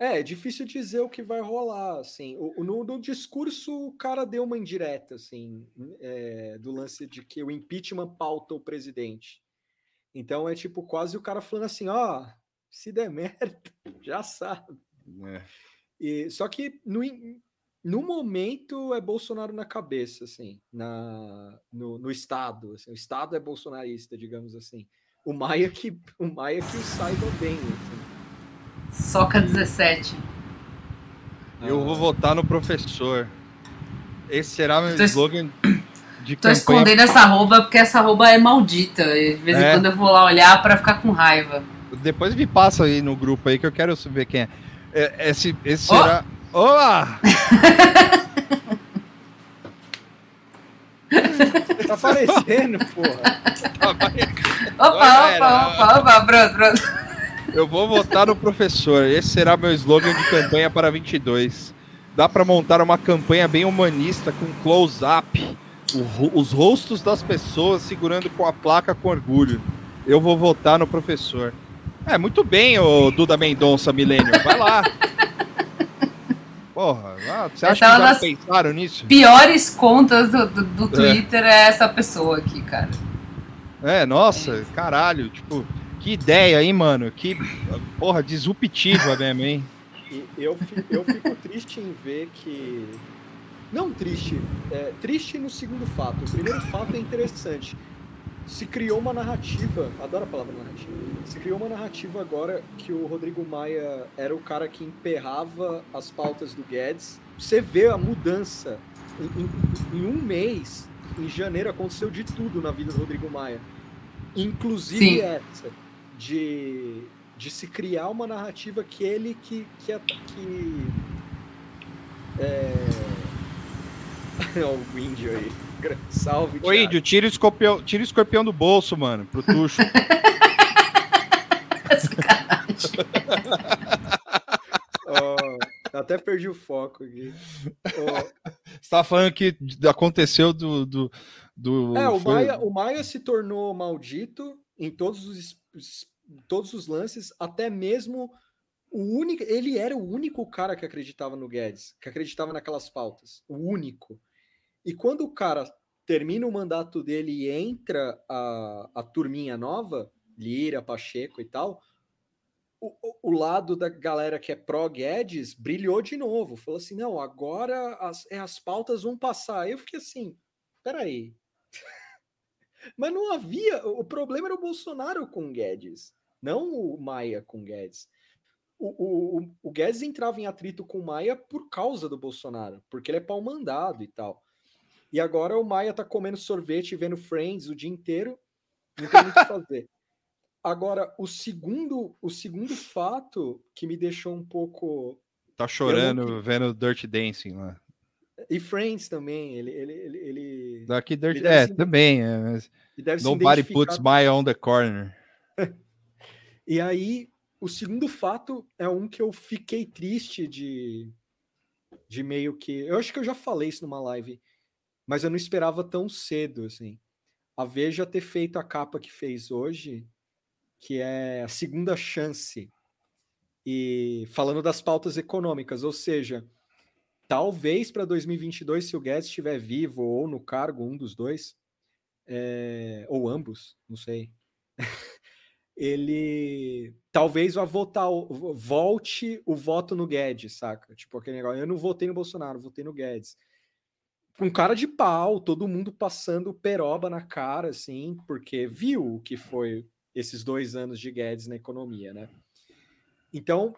É, é difícil dizer o que vai rolar, assim. O, no, no discurso, o cara deu uma indireta, assim, é, do lance de que o impeachment pauta o presidente. Então é tipo quase o cara falando assim, ó, se der merda, já sabe. É. E, só que no, no momento é Bolsonaro na cabeça, assim, na, no, no Estado. assim, o Estado é bolsonarista, digamos assim. O Maia que o Maia que o saiba bem. assim. Soca 17. Eu vou votar no professor. Esse será meu Tô slogan de Tô campanha. escondendo essa arroba porque essa arroba é maldita. E de vez em É. quando eu vou lá olhar pra ficar com raiva. Depois me passa aí no grupo aí que eu quero ver quem é. É, Esse, esse Ó. será. Olá! Tá aparecendo, porra. Opa, Galera. opa, opa, opa, pronto, pronto. Eu vou votar no professor. Esse será meu slogan de campanha para 22. Dá para montar uma campanha bem humanista com close-up, o os rostos das pessoas segurando com a placa com orgulho. Eu vou votar no professor. É, muito bem, ô Duda Mendonça Milênio. Vai lá. Porra, ah, você acha é que já pensaram nisso? Piores contas do, do, do Twitter é. essa pessoa aqui, cara. É, nossa, caralho, tipo, que ideia, hein, mano? Que, porra, disruptiva mesmo, hein? E eu, eu fico triste em ver que. Não triste, é, triste no segundo fato. O primeiro fato é interessante. Se criou uma narrativa, adoro a palavra narrativa. Se criou uma narrativa agora que o Rodrigo Maia era o cara que emperrava as pautas do Guedes. Você vê a mudança. Em, em- em um mês, em janeiro, aconteceu de tudo na vida do Rodrigo Maia. Inclusive Sim. essa, de, de se criar uma narrativa que ele que, que, é- que é... O índio aí. Salve, Ô, Thiago. índio, tira o, escorpião, tira o escorpião do bolso, mano, pro tucho. Ó, até perdi o foco aqui. Ó, Você tava falando que aconteceu do. do, do é, o foi- Maia, o Maia se tornou maldito em todos os- todos os lances, até mesmo o único. Ele era o único cara que acreditava no Guedes, que acreditava naquelas pautas. O único. E quando o cara termina o mandato dele e entra a, a turminha nova, Lira, Pacheco e tal, o, o- lado da galera que é pró-Guedes brilhou de novo. Falou assim: não, agora as, é, as pautas vão passar. Eu fiquei assim: peraí. Mas não havia. O problema era o Bolsonaro com o Guedes, não o Maia com o Guedes. O, o, o- Guedes entrava em atrito com o Maia por causa do Bolsonaro, porque ele é pau mandado e tal. E agora o Maia tá comendo sorvete e vendo Friends o dia inteiro, não tem muito o que fazer. Agora, o segundo, o segundo fato que me deixou um pouco. Tá chorando vendo Dirty Dancing lá. E Friends também, ele. ele, ele, ele, Daqui Dirty. Ele É, se- também. É, mas nobody puts my on the corner. E aí, o segundo fato é um que eu fiquei triste de, de meio que. Eu acho que eu já falei isso numa live, mas eu não esperava tão cedo, assim. A Veja ter feito a capa que fez hoje, que é a segunda chance, e falando das pautas econômicas, ou seja, talvez para 2022, se o Guedes estiver vivo ou no cargo, um dos dois, é, ou ambos, não sei ele talvez vá votar, volte o voto no Guedes, saca? Tipo aquele negócio, eu não votei no Bolsonaro, votei no Guedes. com cara de pau, todo mundo passando peroba na cara, assim, porque viu o que foi esses dois anos de Guedes na economia, né? Então,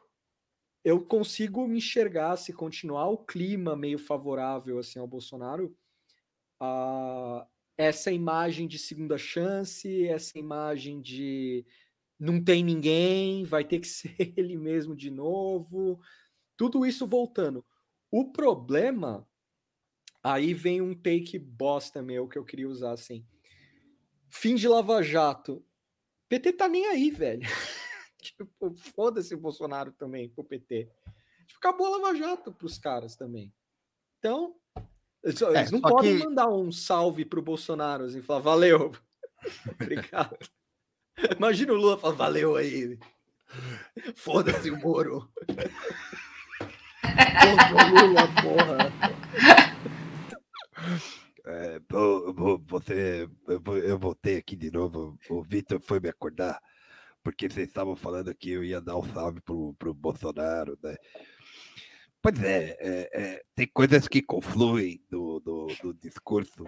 eu consigo me enxergar se continuar o clima meio favorável assim ao Bolsonaro, uh, essa imagem de segunda chance, essa imagem de não tem ninguém, vai ter que ser ele mesmo de novo, tudo isso voltando. O problema, aí vem um take bosta meu que eu queria usar assim. Fim de Lava Jato. PT tá nem aí, velho. tipo, foda-se o Bolsonaro também pro PT. Tipo, acabou a Lava Jato pros caras também. Então, eles, é, não podem que... mandar um salve pro Bolsonaro assim, falar valeu. Obrigado. Imagina o Lula falar valeu aí. Foda-se o Moro. Lula, porra. É, você, eu voltei aqui de novo. O Vitor foi me acordar porque vocês estavam falando que eu ia dar um salve pro, pro Bolsonaro, né? Pois é, é, é tem coisas que confluem do, do, do, discurso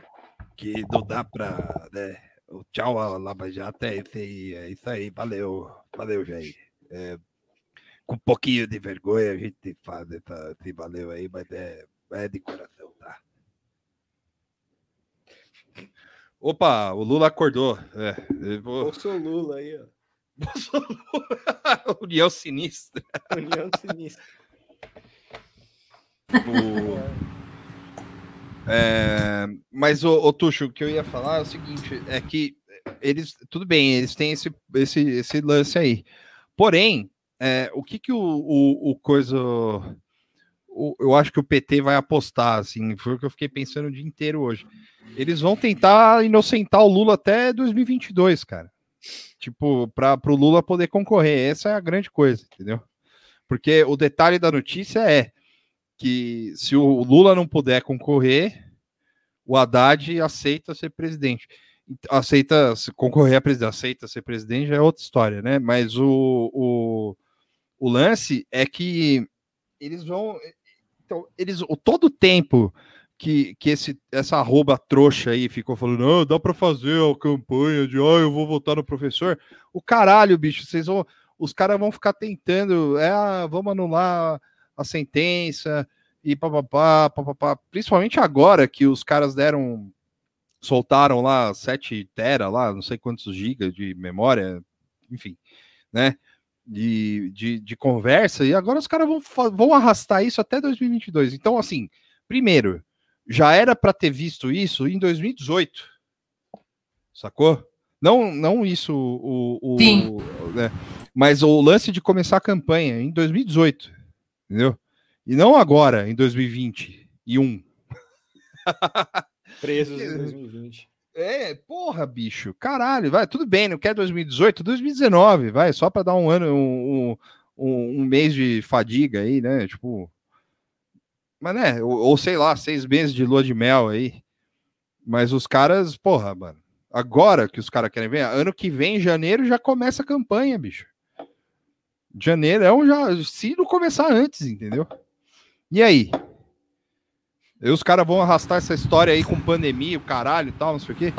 que não dá para, né? O tchau a Lava Jato é esse aí, é isso aí, valeu, valeu, Jair. É, com um pouquinho de vergonha a gente faz essa, esse valeu aí, mas é, é de coração, tá? Opa, o Lula acordou. É, eu vou... o Lula aí, ó. União Sinistra. União Sinistra. O... É, mas o, o Tuxo, o que eu ia falar é o seguinte: é que eles, tudo bem, eles têm esse, esse, esse lance aí. Porém, é, o que que o, o, o coisa. O, eu acho que o PT vai apostar, assim, foi o que eu fiquei pensando o dia inteiro hoje. Eles vão tentar inocentar o Lula até 2022, cara. Tipo, para o Lula poder concorrer. Essa é a grande coisa, entendeu? Porque o detalhe da notícia é que se o Lula não puder concorrer, o Haddad aceita ser presidente. Aceita concorrer a presidente, aceita ser presidente já é outra história, né? Mas o, o, o lance é que eles vão. Então, eles, o todo tempo que, que esse, essa arroba trouxa aí ficou falando, não, dá para fazer a campanha de, ah, eu vou votar no professor. O caralho, bicho, vocês vão, os caras vão ficar tentando, é, ah, vamos anular a sentença e papapá, papapá. Principalmente agora que os caras deram, soltaram lá 7 tera lá, não sei quantos gigas de memória, enfim, né? De, de, de conversa, e agora os caras vão, vão arrastar isso até 2022. Então, assim, primeiro, já era para ter visto isso em 2018. Sacou? Não, não isso o, o, Sim. o né? mas o lance de começar a campanha em 2018, entendeu? E não agora, em 2021. Presos em 2020. É, porra, bicho, caralho, vai, tudo bem, não quer 2018, 2019, vai, só para dar um ano, um, um, um mês de fadiga aí, né? Tipo, mas né, ou, ou, sei lá, seis meses de lua de mel aí. Mas os caras, porra, mano. Agora que os caras querem ver, ano que vem, janeiro, já começa a campanha, bicho. Janeiro é um já. Se não começar antes, entendeu? E aí? E os caras vão arrastar essa história aí com pandemia, o caralho e tal, não sei o quê.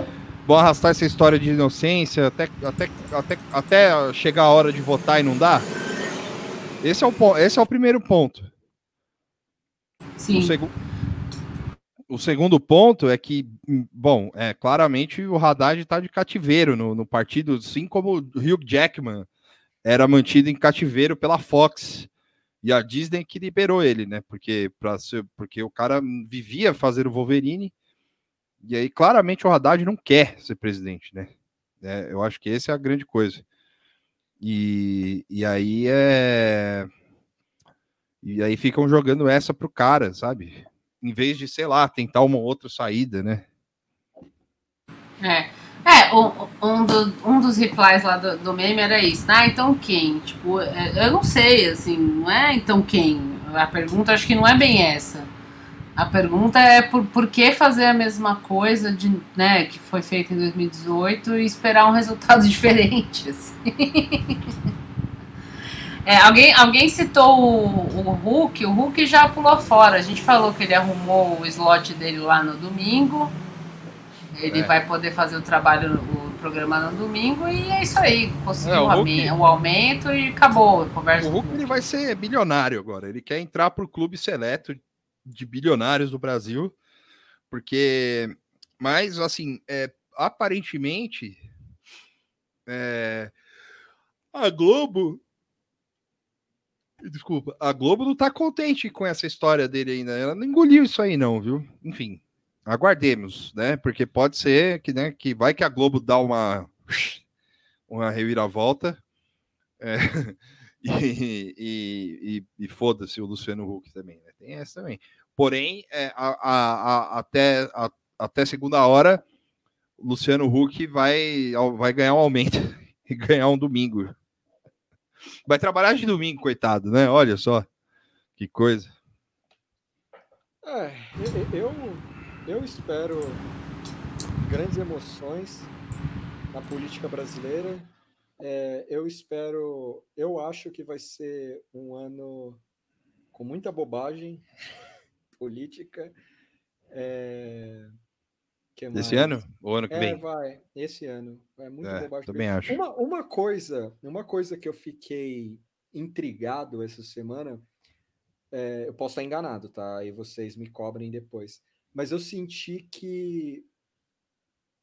Vão arrastar essa história de inocência até, até, até, até chegar a hora de votar e não dá? Esse é o, esse é o primeiro ponto. Sim. O, segu... o segundo ponto é que, bom, é claramente o Haddad está de cativeiro no, no partido, assim como o Hugh Jackman era mantido em cativeiro pela Fox e a Disney que liberou ele, né? Porque, pra ser, porque o cara vivia fazer o Wolverine e aí claramente o Haddad não quer ser presidente, né? É, eu acho que essa é a grande coisa. E, e aí é e aí ficam jogando essa pro cara, sabe? Em vez de, sei lá, tentar uma outra saída, né? É. É, um, um, do, um dos replies lá do, do, meme era isso. Ah, então quem? Tipo, é, eu não sei, assim, não é então quem? A pergunta acho que não é bem essa. A pergunta é por, por que fazer a mesma coisa de, né, que foi feita em 2018 e esperar um resultado diferente, assim. É, alguém, alguém citou o, o Hulk, o Hulk já pulou fora. A gente falou que ele arrumou o slot dele lá no domingo. Ele É. vai poder fazer o trabalho, o programa no domingo, e é isso aí. Conseguiu É, o Hulk- aumento e acabou conversa. O Hulk ele vai ser bilionário agora. Ele quer entrar para o clube seleto de bilionários do Brasil, porque, mas assim, é, aparentemente, é, a Globo, desculpa, a Globo não tá contente com essa história dele ainda. Ela não engoliu isso aí não, viu? Enfim, aguardemos, né? Porque pode ser que, né, que vai que a Globo dá uma uma reviravolta. É, e, e, e, e foda-se o Luciano Huck também, né? Tem essa também. Porém, é, a, a, a, até, até segunda hora, Luciano Huck vai, vai ganhar um aumento e ganhar um domingo. Vai trabalhar de domingo, coitado, né? Olha só que coisa. É, eu, eu, espero grandes emoções na política brasileira. É, eu espero, eu acho que vai ser um ano com muita bobagem política. É, que Esse ano? Ou ano que É, vem? vai, esse ano. É muito É, bobagem. também acho. Uma, uma coisa, uma coisa que eu fiquei intrigado essa semana, é, eu posso estar enganado, tá? Aí vocês me cobrem depois. Mas eu senti que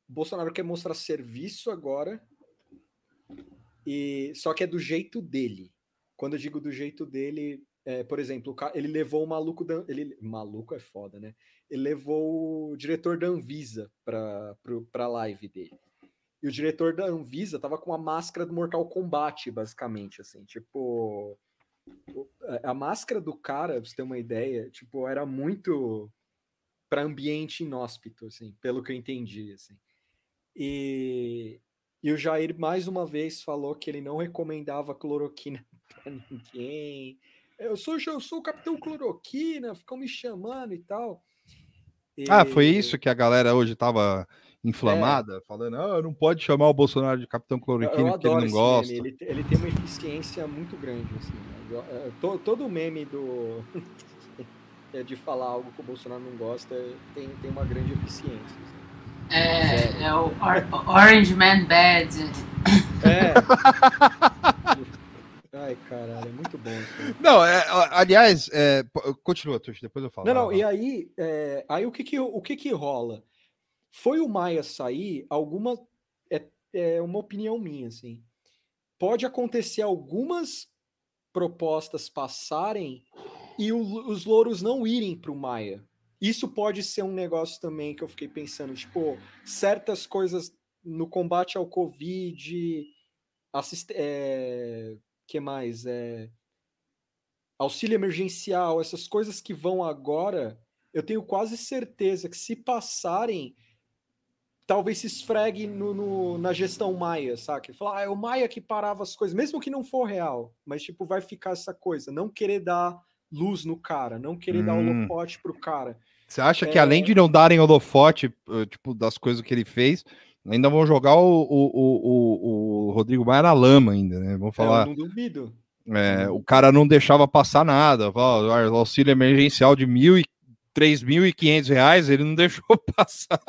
Bolsonaro quer mostrar serviço agora, e só que é do jeito dele. Quando eu digo do jeito dele, é, por exemplo, ele levou o maluco da, ele maluco é foda, né? Ele levou o diretor da Anvisa para para live dele. E o diretor da Anvisa tava com a máscara do Mortal Kombat, basicamente, assim, tipo a máscara do cara, pra você ter uma ideia, tipo, era muito para ambiente inóspito, assim, pelo que eu entendi, assim. E, e o Jair mais uma vez falou que ele não recomendava cloroquina para ninguém. Eu sou, eu sou o Capitão Cloroquina, ficam me chamando e tal. Ah, foi E- isso que a galera hoje tava inflamada, falando, ah, não pode chamar o Bolsonaro de Capitão Eu, eu Cloroquina porque ele não gosta. Ele, ele tem uma eficiência muito grande. Assim, né? É, todo meme do é de falar algo que o Bolsonaro não gosta tem, tem uma grande eficiência. assim. É, é o Or- Orange Man Bad. É. Ai, caralho, é muito bom isso. aí. Não, é, aliás, é, continua, Tuxo, depois eu falo. Não, não, e aí, é, aí o que que, o que que rola? Foi o Maia sair, alguma, é, é uma opinião minha, assim, pode acontecer algumas propostas passarem e o- os louros não irem para o Maia. Isso pode ser um negócio também que eu fiquei pensando, tipo, certas coisas no combate ao Covid, assist, é, que mais? É, auxílio emergencial, essas coisas que vão agora, eu tenho quase certeza que se passarem, talvez se esfregue no, no- na gestão Maia, sabe? Falar, ah, é o Maia que parava as coisas, mesmo que não for real, mas tipo, vai ficar essa coisa, não querer dar luz no cara, não querer dar Hum. holofote pro cara. Você acha que é- além de não darem holofote, eh, tipo, das coisas que ele fez, ainda vão jogar o, o, o, o- Rodrigo Maia na lama ainda, né? Vamos É, falar. eu não duvido. É, o cara não deixava passar nada. fala, O auxílio emergencial de mil e 3.500 reais, ele não deixou passar.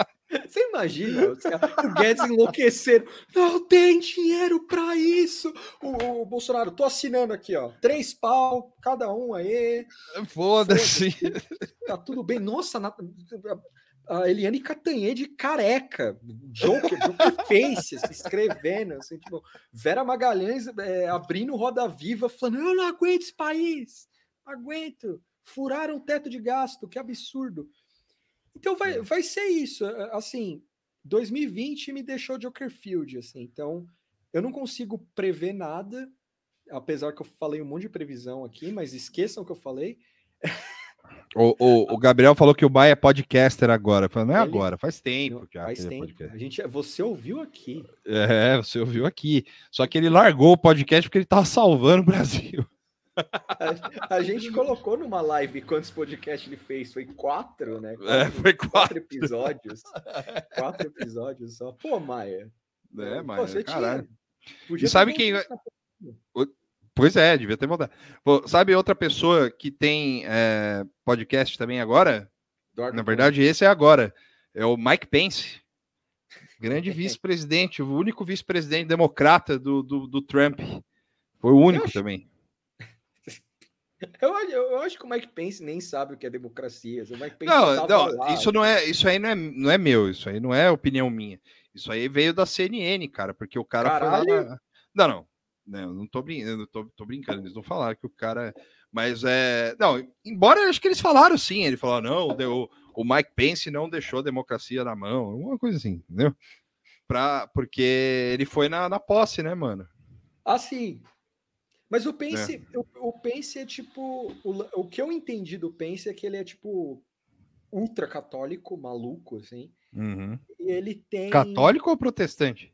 Você imagina os caras- o Guedes enlouqueceram. Não tem dinheiro pra isso. O, o Bolsonaro, tô assinando aqui, ó. Três pau, cada um aí. Foda-se. Tá tudo bem. Nossa, na- a Eliane Catanhede careca. Joker, Joker Face, se escrevendo. Assim, tipo, Vera Magalhães é, abrindo Roda Viva, falando: Eu não aguento esse país. Não aguento. Furaram o teto de gasto, que absurdo. Então vai, vai ser isso. é, Assim, 2020 me deixou Jokerfield, assim. Então, eu não consigo prever nada, apesar que eu falei um monte de previsão aqui, mas esqueçam o que eu falei. O, o, o Gabriel falou que o Maia é podcaster agora. Falei, não é Ele- agora, faz tempo já. Faz é tempo. podcaster. A gente, você ouviu aqui. É, você ouviu aqui. Só que ele largou o podcast porque ele tava salvando o Brasil. A, a gente colocou numa live quantos podcasts ele fez? Foi quatro, né? É, foi quatro. episódios. quatro episódios só. Pô, Maia. É, Pô, mas, você caralho. tinha- E sabe quem. Pois é, devia ter. Pô, sabe outra pessoa que tem é, podcast também agora? Dorme Na verdade, esse é agora. É o Mike Pence, grande vice-presidente, o único vice-presidente democrata do, do, do Trump. Foi o único também. Eu, acho- eu acho que o Mike Pence nem sabe o que é democracia. O Mike Pence Não, não, isso não é, isso aí não é, não é meu, isso aí não é opinião minha. Isso aí veio da CNN, cara, porque o cara foi lá. Caralho! na- Não, não. Não, eu não tô, brin... eu não tô, tô brincando, eles não falaram que o cara. Mas é. Não, embora eu acho que eles falaram sim. Ele falou, não, o, o Mike Pence não deixou a democracia na mão, alguma coisa assim, entendeu? Pra... Porque ele foi na, na posse, né, mano? Ah, sim. Mas o Pence, o, o Pence é tipo. O, o que eu entendi do Pence é que ele é tipo ultra católico, maluco, assim. Uhum. E ele tem. Católico ou protestante?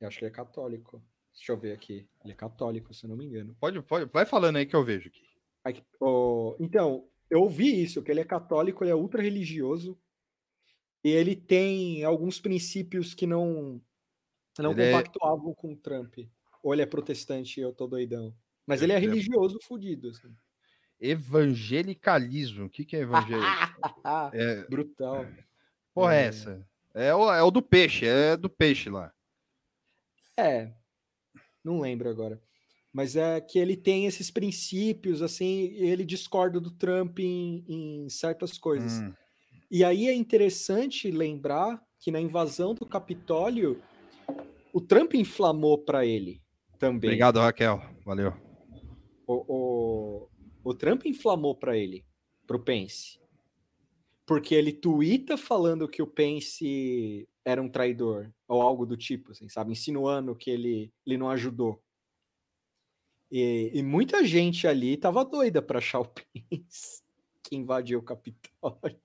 Eu acho que ele é católico. Deixa eu ver aqui. Ele é católico, se eu não me engano. Pode, pode, vai falando aí que eu vejo aqui. Aqui, ó, então, eu ouvi isso, que ele é católico, ele é ultra religioso. E ele tem alguns princípios que não, não Ele é- compactuavam com o Trump. Ou ele é protestante e eu tô doidão. Mas ele é Ele é- religioso fudido. Assim. Evangelicalismo. O que, que é evangelicalismo? é, Brutal. porra, é É. essa? É o, é o do peixe, é do peixe lá. É, não lembro agora. Mas é que ele tem esses princípios, assim, ele discorda do Trump em, em certas coisas. Hum. E aí é interessante lembrar que na invasão do Capitólio, o Trump inflamou para ele também. Obrigado, Raquel. Valeu. O, o, o Trump inflamou para ele, pro Pence. Porque ele tuita falando que o Pence era um traidor, ou algo do tipo, assim, sabe? Insinuando que ele, ele não ajudou. E, e muita gente ali tava doida para achar o Pence que invadiu o Capitólio.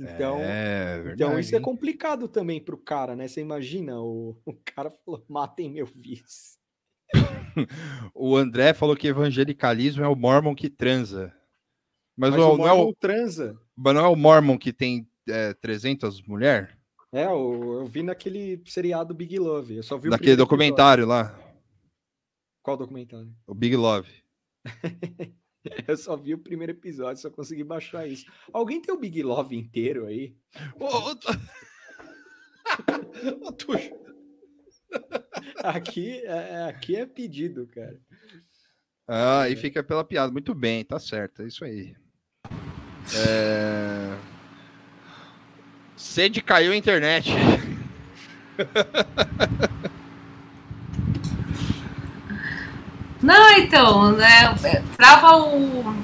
Então, é, então isso é complicado também pro cara, né? Você imagina, o, o cara falou, matem meu vice. O André falou que evangelicalismo é o mormon que transa. Mas, Mas o- o não, é o, Mormon transa. mas não é o mormon que tem é, 300 mulheres? É, eu, eu vi naquele seriado Big Love. Eu só vi o Daquele primeiro episódio. documentário lá, Qual documentário? o Big Love. Eu só vi o primeiro episódio, só consegui baixar isso. Alguém tem o Big Love inteiro aí? Ô, ô, ô, Tuxo, Aqui é, aqui é pedido, cara. Ah, aí fica pela piada. Muito bem, tá certo. É isso aí. É... Sede caiu a internet. Não, então, né? é, Trava o.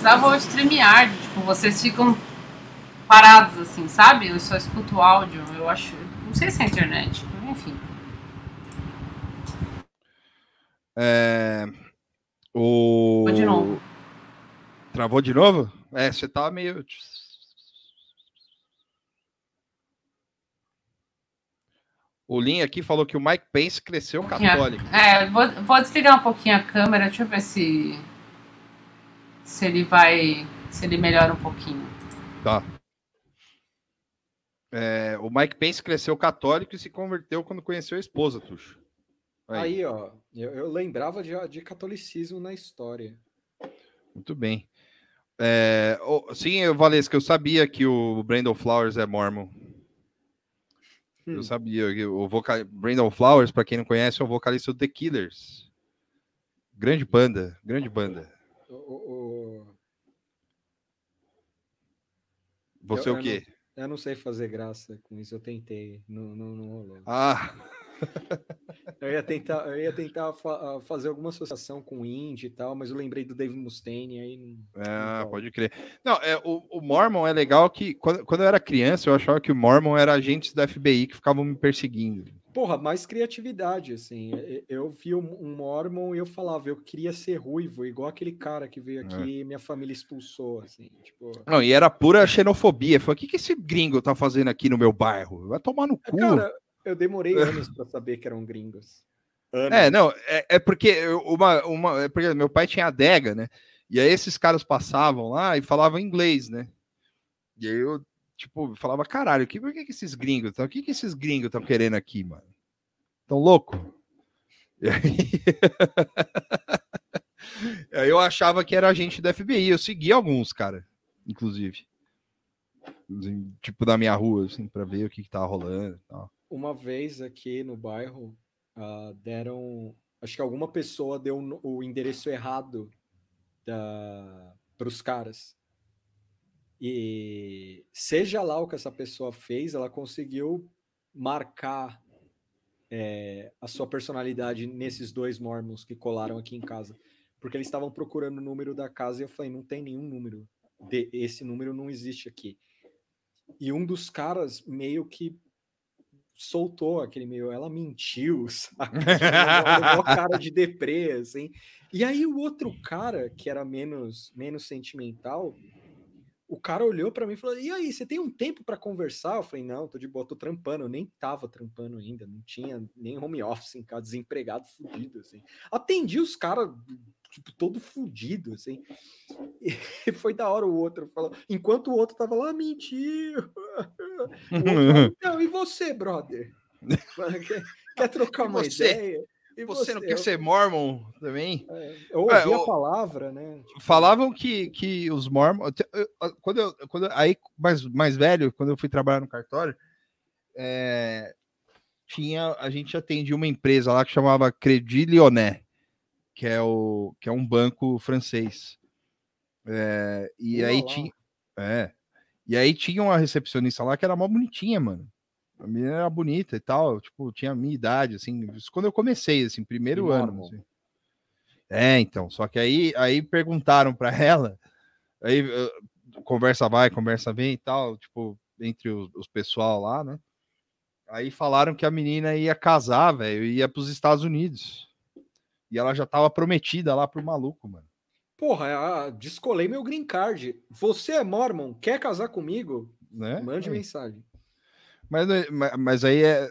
Trava o StreamYard. Tipo, vocês ficam parados assim, sabe? Eu só escuto o áudio. Eu acho. Não sei se é internet. Enfim. É... O... Vou de novo. Travou de novo? É, você tá meio. O Lin aqui falou que o Mike Pence cresceu católico. É, vou, vou desligar um pouquinho a câmera. Deixa eu ver se. Se ele vai. Se ele melhora um pouquinho. Tá. É, o Mike Pence cresceu católico e se converteu quando conheceu a esposa, Tuxo. Aí, Aí, ó, eu, eu lembrava de, de catolicismo na história. muito bem. É, ô, sim, Valesca, eu sabia que o Brandon Flowers é mormon. Eu Hum. sabia. que O vocal... Brandon Flowers, para quem não conhece, é o vocalista do The Killers. Grande banda, grande banda. O- o- o- Você Eu- o eu quê? eu não sei fazer graça com isso, eu tentei, não, não, não rolou. Ah, Eu ia tentar, eu ia tentar fa- ah, fazer alguma associação com indie e tal, mas eu lembrei do Dave Mustaine aí. não- Ah, rola. pode crer. Não, é, o, o Mormon é legal que quando, quando eu era criança, eu achava que o Mormon era agentes da FBI que ficavam me perseguindo. Porra, mais criatividade, assim. Eu vi um, Mormon e eu falava, eu queria ser ruivo, igual aquele cara que veio aqui e minha família expulsou, assim. Tipo, Não, e era pura xenofobia. Falei, o que, que esse gringo tá fazendo aqui no meu bairro? Vai tomar no cu. cara, eu demorei anos pra saber que eram gringos. Anos. É, não, é, é porque uma, uma, é porque meu pai tinha adega, né? E aí esses caras passavam lá e falavam inglês, né? E aí eu, tipo, falava, caralho, que, por que, que esses gringos, tão- o que, que esses gringos estão querendo aqui, mano? Tão louco? E aí... aí eu achava que era agente da FBI. Eu segui alguns, cara, inclusive. Tipo, na minha rua, assim, pra ver o que, que tava rolando e tal. Uma vez aqui no bairro, ah, deram. Acho que alguma pessoa deu o endereço errado para os caras. E seja lá o que essa pessoa fez, ela conseguiu marcar é, a sua personalidade nesses dois mormons que colaram aqui em casa. Porque eles estavam procurando o número da casa e eu falei, não tem nenhum número. De, esse número não existe aqui. E um dos caras meio que soltou aquele meio, ela mentiu, sabe? Cara de deprê, assim. E aí o outro cara, que era menos, menos sentimental, o cara olhou pra mim e falou: E aí, você tem um tempo pra conversar? Eu falei: Não, tô de boa, tô trampando. Eu nem tava trampando ainda, não tinha nem home office em casa, desempregado, fudido, assim. Atendi os caras, tipo, todo fudido, assim. E foi da hora o outro falou, enquanto o outro tava lá, mentiu. Falou, não, e você, brother? Quer, quer trocar uma você? ideia? E Você não Eu- quer ser mormon também? é, Eu ouvi É, a eu- palavra, né? tipo, Falavam que, que os mormons. Quando eu, quando eu- aí, mais, mais velho, quando eu fui trabalhar no cartório, é, tinha, a gente atendia uma empresa lá que chamava Credit Lyonnais, que é, o, que é um banco francês. É, e aí tinha. É, e aí tinha uma recepcionista lá que era mó bonitinha, mano. A menina era bonita e tal, tipo, tinha a minha idade, assim, isso quando eu comecei, assim, primeiro E ano. assim. É, então, só que aí, aí perguntaram para ela, aí eh, conversa vai, conversa vem e tal, tipo, entre os, os pessoal lá, né? Aí falaram que a menina ia casar, velho, ia para os Estados Unidos. E ela já tava prometida lá pro maluco, mano. Porra, ah, descolei meu green card. Você é mormon? Quer casar comigo? Né? Mande Aí. mensagem. Mas, mas, mas aí é,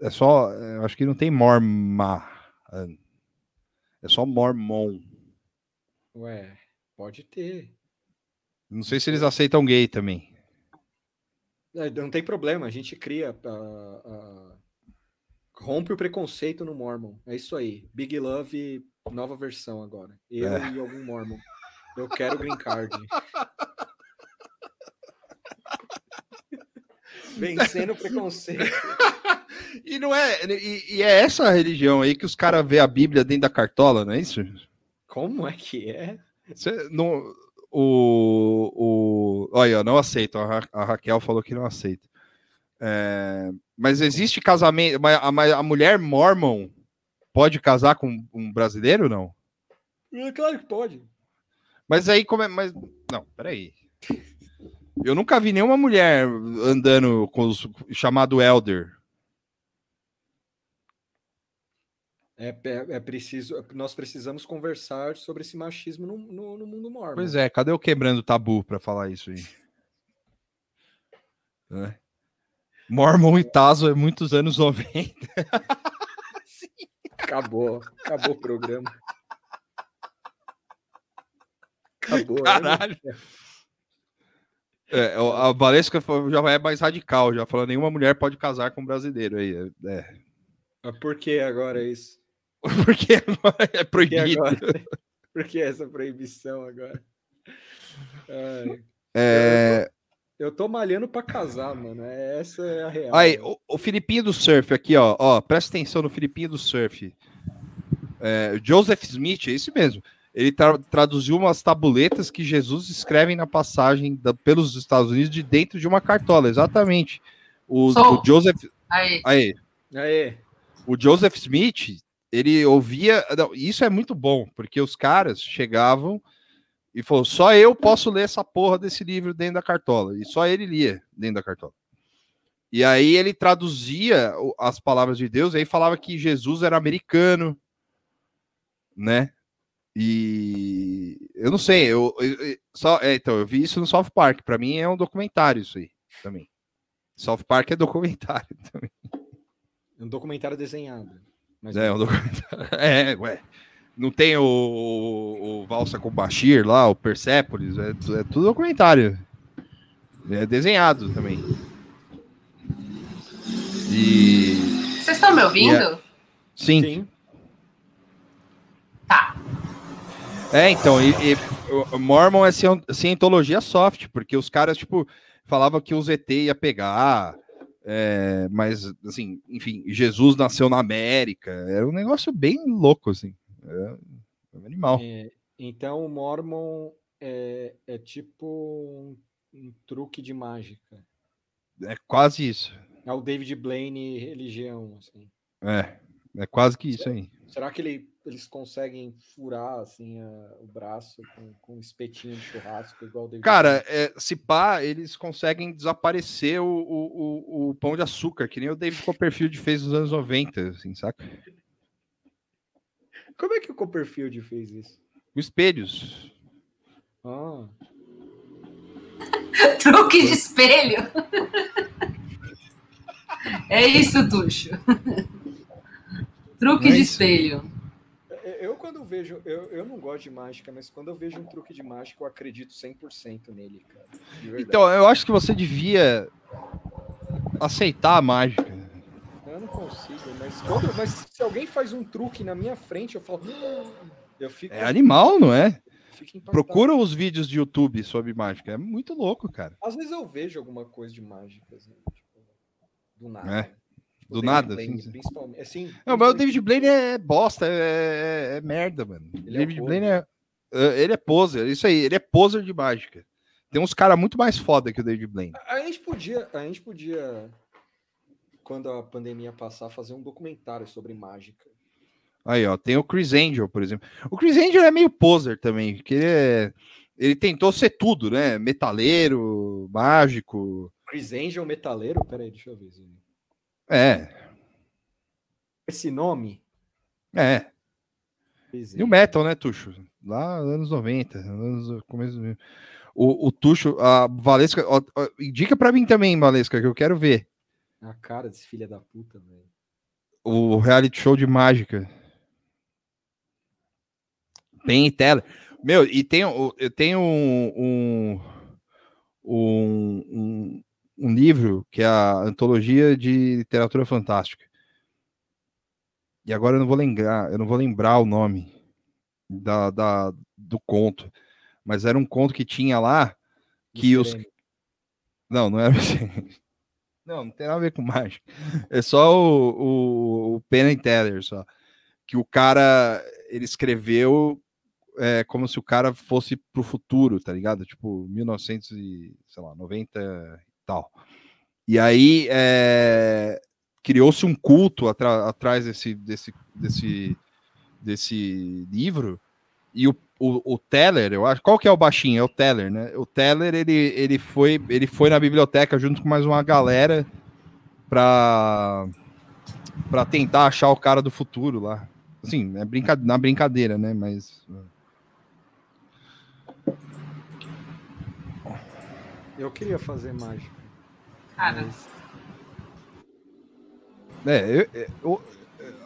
é só, é, eu acho que não tem morma, é só mormon. Ué, pode ter. Não sei se eles aceitam gay também. É, Não tem problema, a gente cria. ah, ah, rompe o preconceito no Mormon. É isso aí. Big Love, nova versão agora. Eu É. e algum Mormon. Eu quero green card. Vencendo o preconceito. E não é, e, e é essa religião aí que os caras vê a Bíblia dentro da cartola, não é isso? Como é que é? Não, o, o, olha, não aceito. A, Ra- a Raquel falou que não aceita. É, mas existe casamento, a, mas a mulher mormon pode casar com um brasileiro, não? É claro que pode. Mas aí como é, mas não, peraí. Eu nunca vi nenhuma mulher andando com os chamado elder. É, é, é preciso, nós precisamos conversar sobre esse machismo no, no, no mundo mormon. Pois é, cadê o quebrando tabu para falar isso aí? Né? Mormon e Tazo é muitos anos 90. Acabou, acabou o programa. Acabou. né? Caralho. É, a Valesca já é mais radical, já falou nenhuma mulher pode casar com um brasileiro aí. É, é. Mas Por que agora isso? porque agora é Por que proibido. agora? Por que essa proibição agora? Ai, É, eu tô malhando pra casar, mano. é- Essa é a real. Aí, o, o Filipinho do Surf aqui, ó, ó, presta atenção no Filipinho do Surf. É, Joseph Smith, é isso mesmo. Ele tra- traduziu umas tabuletas que Jesus escreve na passagem da- pelos Estados Unidos de dentro de uma cartola, exatamente. O, o Joseph, Aí. aí, Aê, o Joseph Smith, ele ouvia. não, isso é muito bom, porque os caras chegavam e falou: só eu posso ler essa porra desse livro dentro da cartola. E só ele lia dentro da cartola. E aí ele traduzia as palavras de Deus, e aí falava que Jesus era americano, né? E eu não sei, eu, eu- eu- só, é, então, eu vi isso no South Park. Para mim é um documentário isso aí também. South Park é documentário também. um documentário desenhado. Mas É, um documentário. É, ué. Não tem o, o, Valsa com Bashir lá, o Persepolis, é, é tudo documentário. É desenhado também. E. Vocês estão me ouvindo? Sim, Sim. Tá. É, então, e, e o Mormon é cien- cientologia soft, porque os caras, tipo, falavam que o ZT ia pegar, é, mas, assim, enfim, Jesus nasceu na América, era um negócio bem louco, assim, é, um animal. É, então o Mormon é, é tipo um, um truque de mágica. É quase isso, É o David Blaine religião, assim. é, é quase que isso aí. Será que ele- eles conseguem furar assim a- o braço com, com um espetinho de churrasco igual o David Cara, é, se pá, eles conseguem desaparecer o, o, o, o pão de açúcar, que nem o David Copperfield fez nos anos 90, assim, saca? Como é que o Copperfield fez isso? Com espelhos. Ah, Truque de espelho. É isso, Tuxo. Truque é de isso? espelho. eu quando vejo, eu, eu não gosto de mágica, mas quando eu vejo um truque de mágica, eu acredito 100% nele, cara. Então, eu acho que você devia aceitar a mágica. Eu não consigo, mas, quando, mas se alguém faz um truque na minha frente, eu falo. "Ah", Eu fico, É animal, não é? Procura os vídeos de YouTube sobre mágica. É muito louco, cara. Às vezes eu vejo alguma coisa de mágica, assim, tipo, do nada. É, né? Tipo, do nada, Blaine, assim, sim. principalmente. Assim, Não, mas o David Blaine é bosta, é, é- é merda, mano. Ele é David o Blaine é, é- Ele é poser, isso aí, ele é poser de mágica. Tem uns caras muito mais foda que o David Blaine. A gente podia, a gente podia, quando a pandemia passar, fazer um documentário sobre mágica. Aí, ó, tem o Chris Angel, por exemplo. O Chris Angel é meio poser também, porque ele, é- ele tentou ser tudo, né? Metaleiro, mágico. Chris Angel Metaleiro? Peraí, deixa eu ver. É, Esse nome? é. E o metal, né, Tuxo? Lá anos 90, anos, começo. O, o Tuxo, a Valesca, ó, ó, indica pra mim também, Valesca, que eu quero ver A cara desse filho da puta, velho. o reality show de mágica. Tem tela. Meu, e tem, eu tenho um, um, um, um, livro que é a Antologia de Literatura Fantástica. E agora eu não vou lembrar, eu não vou lembrar o nome da, da, do conto. Mas era um conto que tinha lá que os. Não, não era. Não, não tem nada a ver com mágica. É só o, o, o Penn and Teller, só. Que o cara, ele escreveu é, como se o cara fosse pro futuro, tá ligado? Tipo, 1990 e tal. E aí é, criou-se um culto atrás desse, desse, desse, desse livro. E o, o, o Teller, eu acho. Qual que é o baixinho? É o Teller, né? O Teller, ele, ele, foi, ele foi na biblioteca junto com mais uma galera pra, pra tentar achar o cara do futuro lá. Assim, é brinca, na brincadeira, né? Mas. Eu queria fazer mágica. Cara, mas- É, eu- eu-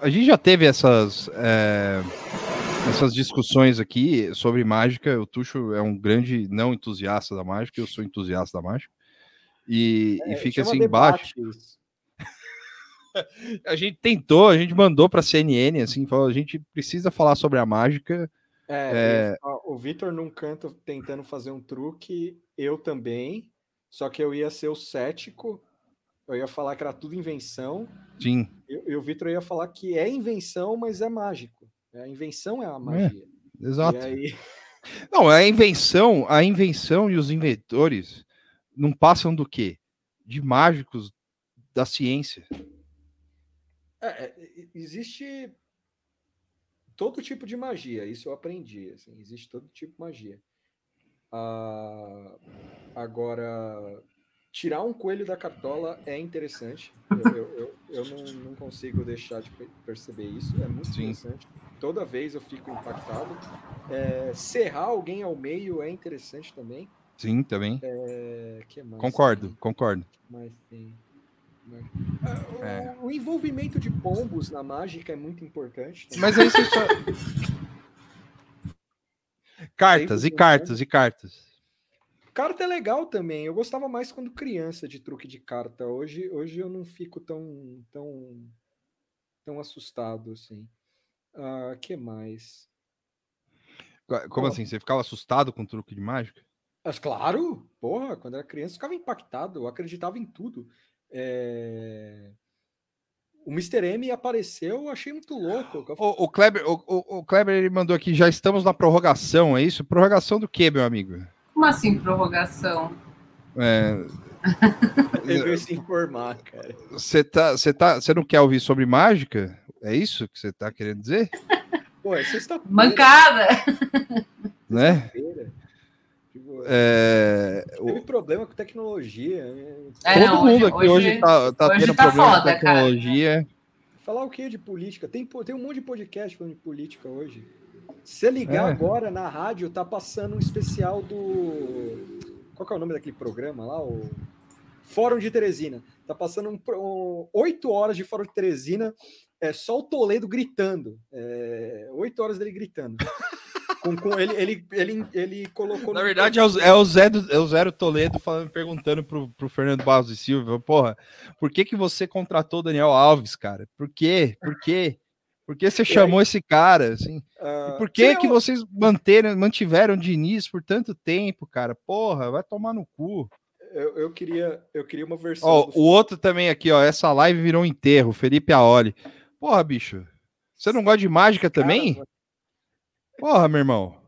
a gente já teve essas, é, essas discussões aqui sobre mágica. O Tuxo é um grande não entusiasta da mágica, eu sou entusiasta da mágica. E, e É, fica chama assim embaixo. A gente tentou, a gente mandou para a CNN, assim, falou, a gente precisa falar sobre a mágica. É, ó, o Vitor num canto tentando fazer um truque, eu também. Só que eu ia ser o cético, eu ia falar que era tudo invenção, Sim, e, o Vitor ia falar que é invenção, mas é mágico. A invenção é a magia. exato. E aí, Não, a invenção, a invenção e os inventores não passam do quê? De mágicos da ciência. é, é, existe todo tipo de magia, isso eu aprendi. assim, existe todo tipo de magia. Ah, agora, tirar um coelho da cartola é interessante. Eu, eu, eu, eu não, não consigo deixar de pe- perceber isso. É muito Sim. interessante. Toda vez eu fico impactado. É, serrar alguém ao meio é interessante também. Sim, também. É, Concordo, tem? concordo. Mas tem. Mas- Ah, o- É. O envolvimento de pombos na mágica é muito importante. também. Mas aí você só. Cartas e cartas e cartas. Carta é legal também. Eu gostava mais quando criança de truque de carta. Hoje, hoje eu não fico tão, tão, tão assustado assim. Ah, que mais? Co- Como Pô. assim? Você ficava assustado com truque de mágica? Mas claro, porra, quando era criança eu ficava impactado, eu acreditava em tudo. É, O Mr. M apareceu, eu achei muito louco. O, o Kleber, o, o- Kleber ele mandou aqui, já estamos na prorrogação, é isso? Prorrogação do quê, meu amigo? Como assim, prorrogação? É, Ele se informar, cara. Você tá, você tá, você não quer ouvir sobre mágica? É isso que você tá querendo dizer? Pô, é sexta-feira. Mancada! Né? sexta-feira. Tipo, É, o- Teve problema com tecnologia. né? É, todo não, mundo aqui hoje, tá, tá hoje tendo tá problema foda, com cara. tecnologia. Falar o que de política? Tem, tem um monte de podcast falando de política hoje. Se você ligar É. agora na rádio, tá passando um especial do. Qual que é o nome daquele programa lá? O Fórum de Teresina. Tá passando um, um, oito horas de Fórum de Teresina, é só o Toledo gritando. É, oito horas dele gritando. Com, com- ele, ele, ele, ele colocou. Na no- verdade, é o, é o Zé do, é o Zero Toledo falando, perguntando pro, pro Fernando Barros e Silva, porra, por que que você contratou o Daniel Alves, cara? Por quê? Por quê? Por que você chamou esse cara, assim? E por que sim, que eu- vocês manteram, mantiveram o Diniz por tanto tempo, cara? Porra, vai tomar no cu. Eu, eu queria, eu queria uma versão. Ó, do- o outro também aqui, ó, essa live virou um enterro, Felipe Aoli. Porra, bicho, você não gosta de mágica também? Cara, Porra, meu irmão.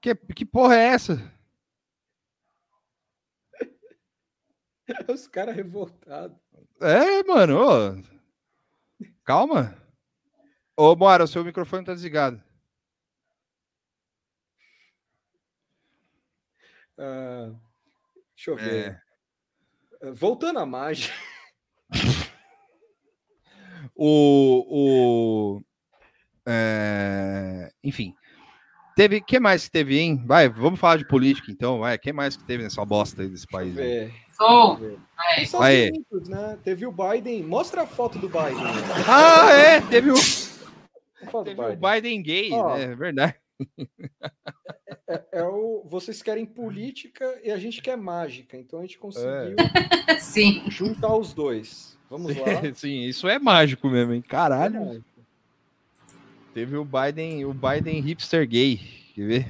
Que, que porra é essa? Os caras revoltados. É, mano, ô. Calma. Ô, Moara, o seu microfone tá desligado. Ah, deixa eu ver. É. Ah, Voltando à mágica. O. o é, Enfim. Teve. que mais que teve, hein? Vai, vamos falar de política então, vai. que mais que teve nessa bosta aí desse país? aí? Sou. ver. É. Os Estados Aê. Unidos, né? Teve o Biden. Mostra a foto do Biden. né? Ah, é, teve o, teve o Biden. Biden gay, Ó. né? É verdade. É, é o, vocês querem política e a gente quer mágica. Então a gente conseguiu Sim. juntar os dois. Vamos lá. Sim, isso é mágico mesmo, hein? Caralho. Teve o Biden, o Biden hipster gay. Quer ver?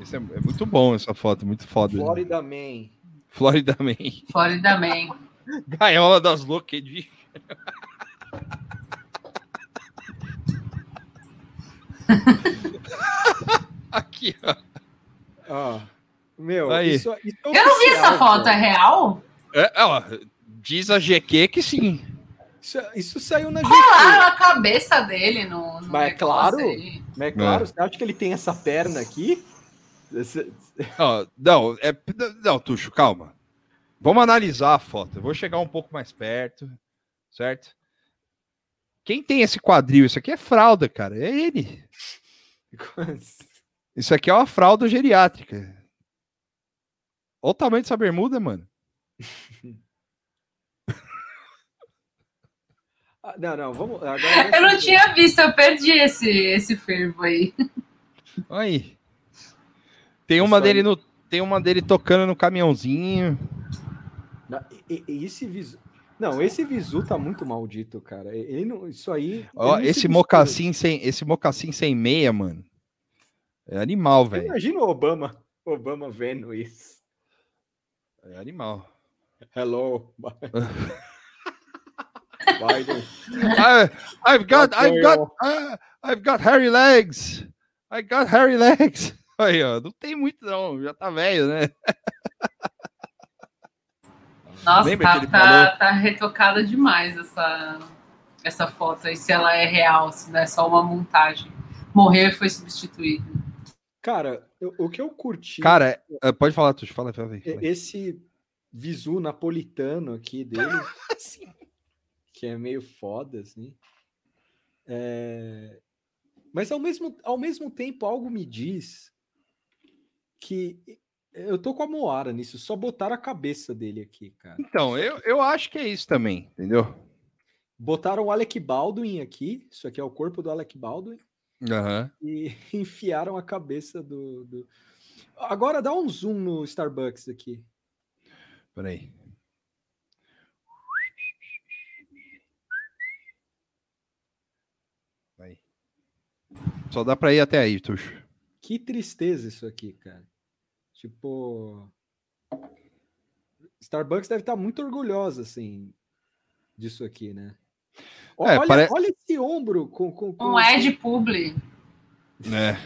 Isso é, é muito bom essa foto, muito foda. né? Florida Man. Florida Man. Florida Man. Gaiola das loucas de. Aqui, ó. Ah, meu, Aí. isso, isso é Eu não vi oficial, essa foto, é cara. real? É, ó, diz a GQ que sim. Isso, isso saiu na GQ. Colaram a cabeça dele no. no Mas é claro. Mas é claro, você acha que ele tem essa perna aqui? Não, é, não, Tuxo, calma. Vamos analisar a foto. Eu vou chegar um pouco mais perto, certo? Quem tem esse quadril? Isso aqui é fralda, cara. É ele. Isso aqui é uma fralda geriátrica. Olha o tamanho dessa bermuda, mano. Ah, não, não, vamos. Agora Eu não tinha visto, eu perdi esse, esse fervo aí. Olha aí. Tem uma Isso aí. dele no, tem uma dele tocando no caminhãozinho. Não, e- e- esse visu. Não, esse visu tá muito maldito, cara. Ele não, isso aí. Ó, esse mocassim sem, esse mocassim sem meia, mano. É animal, velho. Imagina o Obama, Obama vendo isso. É animal. Hello. Biden. I, I've got, I've got, uh, I've got hairy legs. I got hairy legs. Aí, ó, não tem muito não, já tá velho, né? Nossa, Lembra tá, tá, tá retocada demais essa, essa foto aí, se ela é real, se não é só uma montagem. Morreu e foi substituído. Cara, eu- o que eu curti. Cara, é, pode falar, Tuxo, fala, fala aí. fala aí. esse visu napolitano aqui dele, que é meio foda, assim. É, Mas ao mesmo, ao mesmo tempo, algo me diz que eu tô com a Moara nisso, só botaram a cabeça dele aqui, cara. Então, eu, eu acho que é isso também, entendeu? Botaram o Alec Baldwin aqui, isso aqui é o corpo do Alec Baldwin, Aham. e enfiaram a cabeça do, do- Agora dá um zoom no Starbucks aqui. Peraí. Só dá pra ir até aí, Tuxo. Que tristeza isso aqui, cara. Tipo. Starbucks deve estar muito orgulhosa, assim, disso aqui, né? É, olha, pare- olha esse ombro com. com, com Um Ed Publi. É.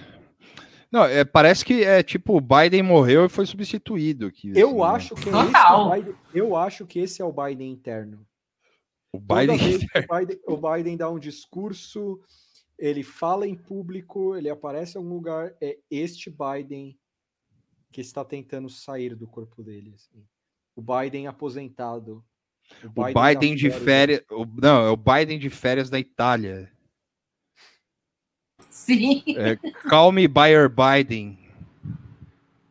Não, é, parece que é tipo, o Biden morreu e foi substituído aqui. Eu assim, né? acho que é Total. esse o Biden, eu acho que esse é o Biden interno. O Biden. o Biden, o Biden dá um discurso, ele fala em público, ele aparece em algum lugar, é este Biden que está tentando sair do corpo dele. assim. O Biden aposentado. O da Biden de férias. o- não, é o Biden de férias da Itália. Sim. É, Call Me By Your Biden.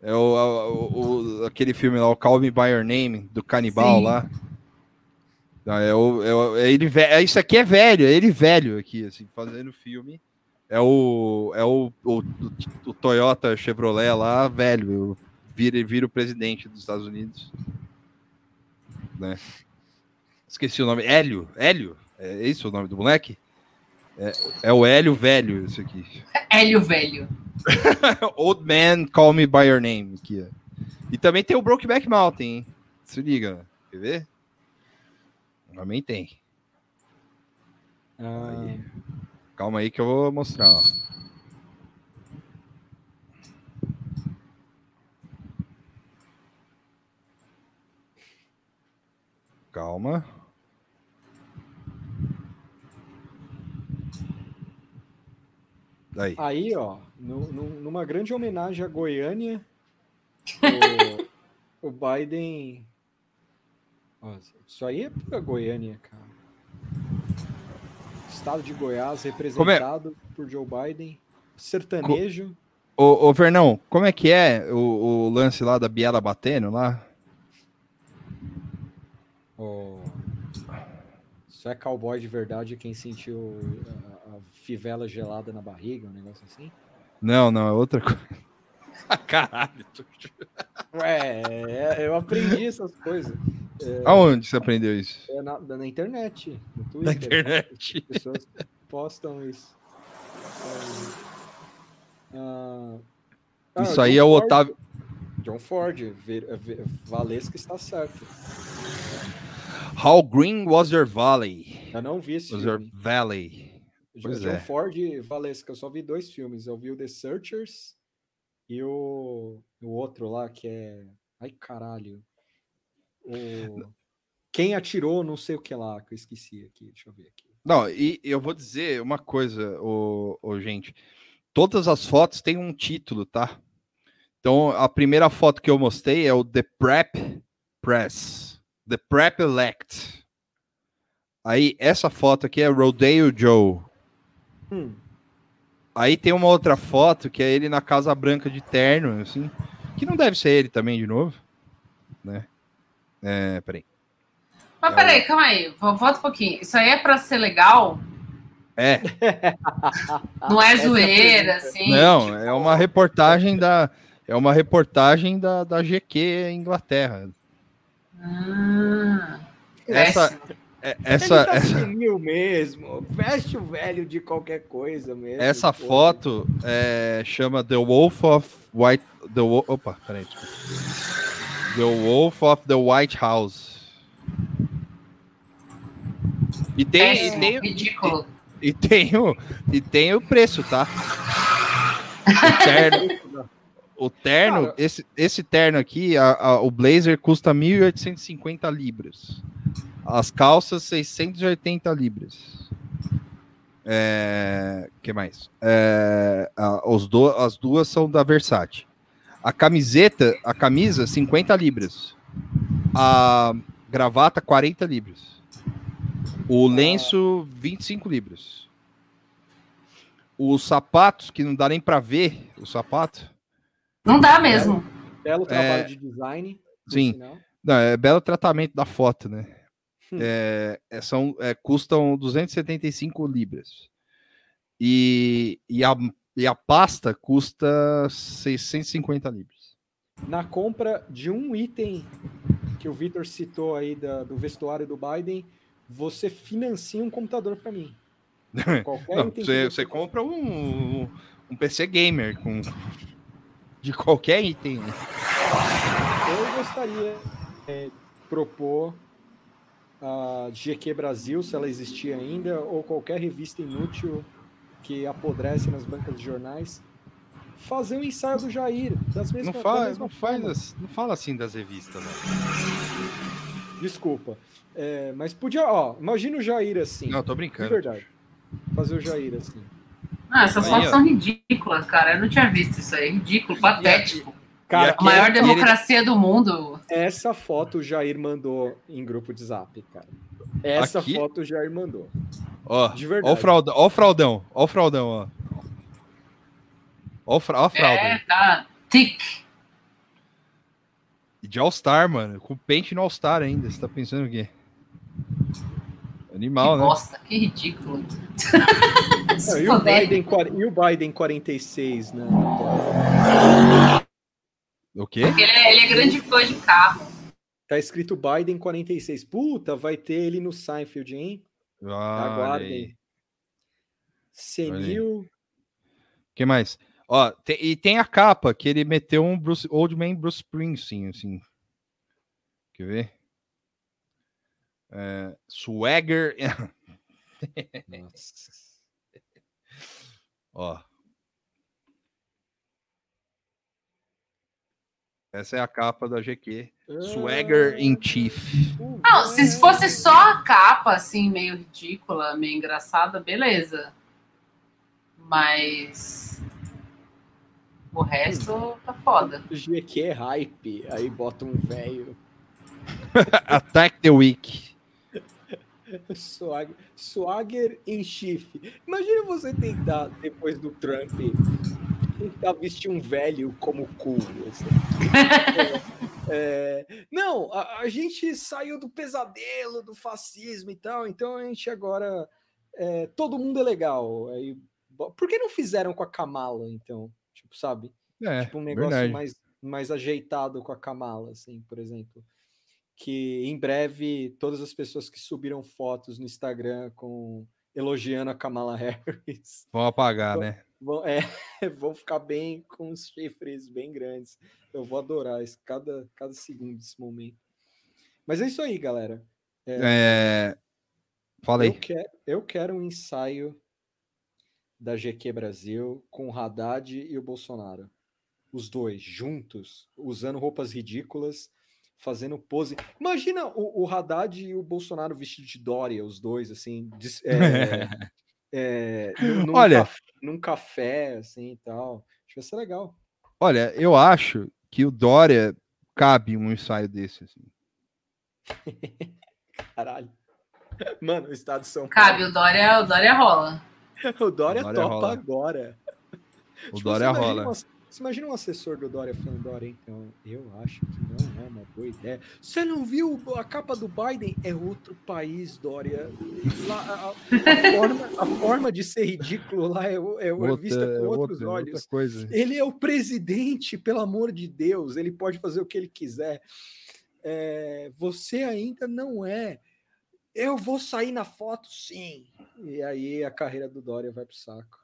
É o, o- o- aquele filme lá, o Call Me By Your Name, do canibal Sim. lá. Não, é, o, é, o- é ele, é, isso aqui é velho, é ele velho aqui, assim, fazendo filme. É o, é o, o, o Toyota Chevrolet lá, velho. Vira, vira o presidente dos Estados Unidos. Né? Esqueci o nome. Hélio. Hélio? É isso o nome do moleque? É, é o Hélio velho, isso aqui. Hélio Velho. Old Man, Call Me By Your Name. Aqui. E também tem o Brokeback Mountain, hein? Se liga. Quer ver? Também tem. Ah, Calma aí que eu vou mostrar. Ó. Calma. Aí. aí, ó, nu- nu- numa grande homenagem a Goiânia, o, o Biden. Isso aí é pra Goiânia, cara. Estado de Goiás, representado por Joe Biden, sertanejo. Ô, ô, Vernão, como é que é o, o lance lá da Biela batendo lá? ó, Isso é cowboy de verdade quem sentiu a, a fivela gelada na barriga, um negócio assim? Não, não, é outra coisa. Caralho. Ué, é, eu aprendi essas coisas. Aonde você aprendeu isso? É na, na internet, no Twitter. Na internet. As pessoas postam isso. Ah, ah, Isso John aí é o Ford- Otávio. John Ford, Ve- Ve- Valesca está certo. How Green Was Your Valley? Eu não vi esse Was Your filme. Valley? Jo- pois John é. Ford e Valesca, eu só vi dois filmes. Eu vi o The Searchers e o, o outro lá que é. Ai, caralho. Quem atirou, não sei o que lá, que eu esqueci aqui. Deixa eu ver aqui. Não, e eu vou dizer uma coisa, ô, ô, gente. Todas as fotos têm um título, tá? Então, a primeira foto que eu mostrei é o The Prep Press. The Prep Elect. Aí, essa foto aqui é Rodeo Joe. Hum, Aí tem uma outra foto que é ele na Casa Branca de terno, assim. Que não deve ser ele também, de novo. Né? É, peraí. Mas peraí, calma aí. vo- Volta um pouquinho. Isso aí é pra ser legal? É, Não é é a zoeira, assim? não, tipo, é uma reportagem da. É uma reportagem da, da GQ Inglaterra. Ah, Essa, é- essa, Ele tá essa, mesmo. Veste o velho de qualquer coisa mesmo. essa pô. foto é, chama The Wolf of White. The, Wo- opa, peraí. desculpa. The Wolf of the White House. E tem, e tem, ridículo. e, tem o, e tem o preço, tá? O terno, o terno esse, esse terno aqui, a- a- o blazer custa 1.850 libras. As calças, 680 libras. É, que mais? É, a- os do, as duas são da Versace. A camiseta, a camisa, 50 libras. A gravata, 40 libras. O lenço, 25 libras. Os sapatos, que não dá nem pra ver o sapato. Não dá mesmo. Belo trabalho É, de design. sim. Não, é belo tratamento da foto, né? Hum. É, é, são, é, custam 275 libras. E, e, a, e a pasta custa 650 libras. Na compra de um item que o Vitor citou aí da- do vestuário do Biden, você financia um computador para mim. Qualquer Não, item você, você compra um, um PC gamer com de qualquer item. Eu gostaria de propor a GQ Brasil, se ela existir ainda, ou qualquer revista inútil que apodrece nas bancas de jornais, fazer um ensaio do Jair. Das Não, mesmas, da fala, mesma não, faz, assim- não fala assim das revistas, não. Desculpa. É, mas podia, ó, imagina o Jair assim. Não, tô de brincando. verdade. Fazer o Jair assim. Ah, essas Aí, fotos ó. são ridículas, cara. Eu não tinha visto isso aí. Ridículo, patético. Cara, aqui- A maior democracia do mundo. essa foto o Jair mandou em grupo de zap, cara. Essa Aqui? foto o Jair mandou. Ó, De ó o verdade. fraudão, ó o fraudão, ó o fraudão, ó. Ó, o fra- ó a fralda. É, tá. Tic. De All-Star, mano. Com pente no All-Star ainda. Você tá pensando o quê? Animal, que né? bosta, que ridículo. Não, e, o. Biden, e o Biden 46, né? O quê? Ele é, ele é grande fã de carro. Tá escrito Biden 46. Puta, vai ter ele no Seinfeld, hein? Aguardem. aí. Senil. O que mais? Ó, te- e tem a capa que ele meteu um Bruce, Old Man Bruce Springsteen, assim. Quer ver? É, swagger. Ó. Essa é a capa da GQ. Swagger in Chief. Não, se fosse só a capa, assim, meio ridícula, meio engraçada, beleza. Mas. O resto tá foda. GQ é hype. Aí bota um velho. Attack the Week. Swag, swagger em chifre. Imagina você tentar, depois do Trump, tentar vestir um velho como cool. assim. É, é, não, a, a gente saiu do pesadelo, do fascismo e tal, então a gente agora. é, todo mundo é legal. Aí, por que não fizeram com a Kamala, então? Tipo, sabe? É, tipo um negócio verdade. mais, mais ajeitado com a Kamala, assim, por exemplo. Que em breve todas as pessoas que subiram fotos no Instagram com elogiando a Kamala Harris Vão apagar, né? vão, é, vão ficar bem com os chifres bem grandes. Eu vou adorar isso, cada, cada segundo desse momento. Mas é isso aí, galera. É... Fala Eu aí. quero, eu quero um ensaio da GQ Brasil com o Haddad e o Bolsonaro. Os dois juntos, usando roupas ridículas, fazendo pose. Imagina o, o Haddad e o Bolsonaro vestidos de Dória, os dois, assim, dis- é, é, num, num Olha. caf- num café, assim e tal. Acho que vai ser legal. Olha, eu acho que o Dória cabe um ensaio desse. Assim. Caralho. Mano, o estado de São Cabe, o Dória, o Dória rola. Paulo. O Dória, O Dória topa rola. agora. O Tipo, Dória rola. um ass- Você imagina um assessor do Dória falando, Dória, então, eu acho que não é uma boa ideia. Você não viu a capa do Biden? É outro país, Dória. Lá, a, a- forma, a forma de ser ridículo lá é, é, é Outra- vista com outros outra- olhos. outra. Ele é o presidente, pelo amor de Deus. Ele pode fazer o que ele quiser. É, você ainda não é. Eu vou sair na foto, sim. E aí a carreira do Dória vai pro saco.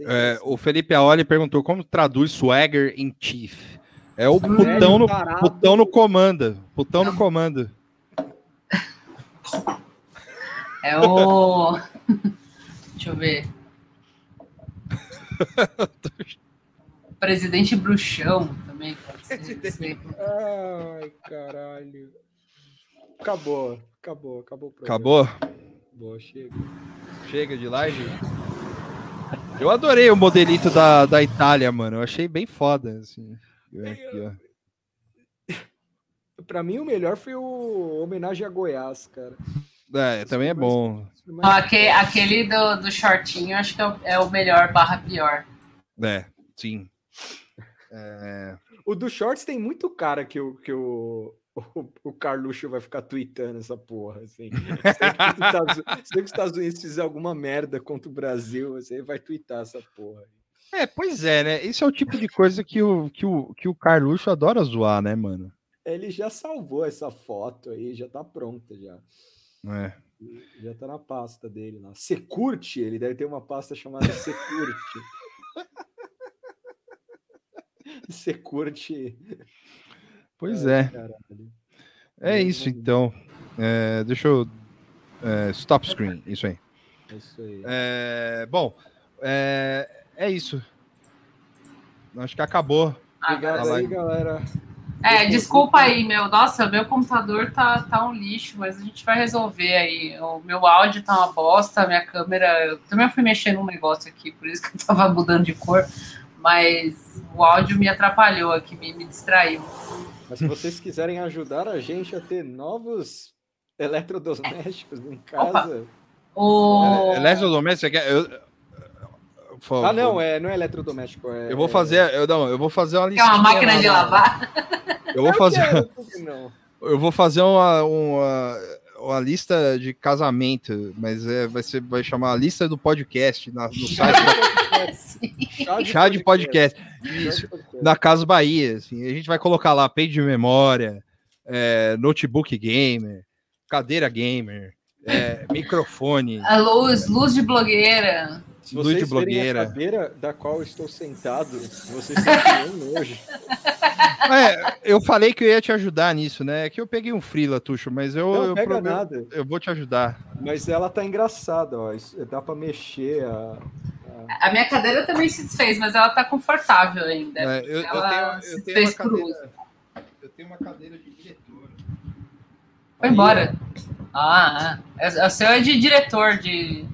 É, o Felipe Aoli perguntou como traduz swagger in chief. É o putão no, putão no comanda. Putão no comando. É o. Deixa eu ver. Presidente Bruxão também pode ser. Ai, caralho. Acabou, acabou, acabou o programa. Acabou? Acabou, chega. Chega de live. Eu adorei o modelito da, da Itália, mano. Eu achei bem foda. Assim. Aqui, ó. Pra mim, o melhor foi o homenagem a Goiás, cara. É, também é bom. Ó, aque- Aquele do, do shortinho, acho que é o, é o melhor barra pior. É, sim. É, O do Shorts tem muito cara que o, que o, o, o Carluxo vai ficar tweetando essa porra, assim. Que, os Estados, Unidos fizer alguma merda contra o Brasil, você vai tweetar essa porra. É, pois é, né? Esse é o tipo de coisa que o, que o, que o Carluxo adora zoar, né, mano? Ele já salvou essa foto aí, já tá pronta já. É. Já tá na pasta dele lá. Securte, ele deve ter uma pasta chamada Securte. Securte. Pois Ai, é. caralho. É isso então. É, deixa eu. é, stop screen, isso aí. É isso aí. É, bom, é, é isso. Acho que acabou. Obrigado aí, galera. É, desculpa aí, meu. Nossa, meu computador tá, tá um lixo, mas a gente vai resolver aí. O meu áudio tá uma bosta, a minha câmera. Eu também fui mexer num negócio aqui, por isso que eu tava mudando de cor. Mas o áudio me atrapalhou aqui, me, me distraiu. Mas se vocês quiserem ajudar a gente a ter novos eletrodomésticos em casa. O... É, Eletrodoméstico, você quer- eu- eu- Ah, não, é, não é eletrodoméstico. É, Eu vou fazer, eu não, eu vou fazer uma É listinha. uma máquina lá de lavar? Eu vou fazer, É, eu vou fazer uma, uma, uma lista de casamento, mas é, vai ser, vai chamar a lista do podcast na- no site da Chá de Podcast. Isso. da Casa Bahia. Assim, a gente vai colocar lá peito de memória, é, notebook gamer, cadeira gamer, é, microfone. A luz, luz de blogueira. Se Luz de vocês verem blogueira. a cadeira da qual eu estou sentado, vocês um nojo. É, eu falei que eu ia te ajudar nisso, né? É que eu peguei um frila, Tuxo, mas eu, Não eu, pega prometo- nada. eu vou te ajudar. Mas ela tá engraçada, ó. Isso- dá pra mexer. A, A minha cadeira também se desfez, mas ela tá confortável ainda. É, eu, eu Ela tenho, eu se tenho fez por cadeira. Eu tenho uma cadeira de diretor. Foi embora. Ah, ah. É- o seu é de diretor, de.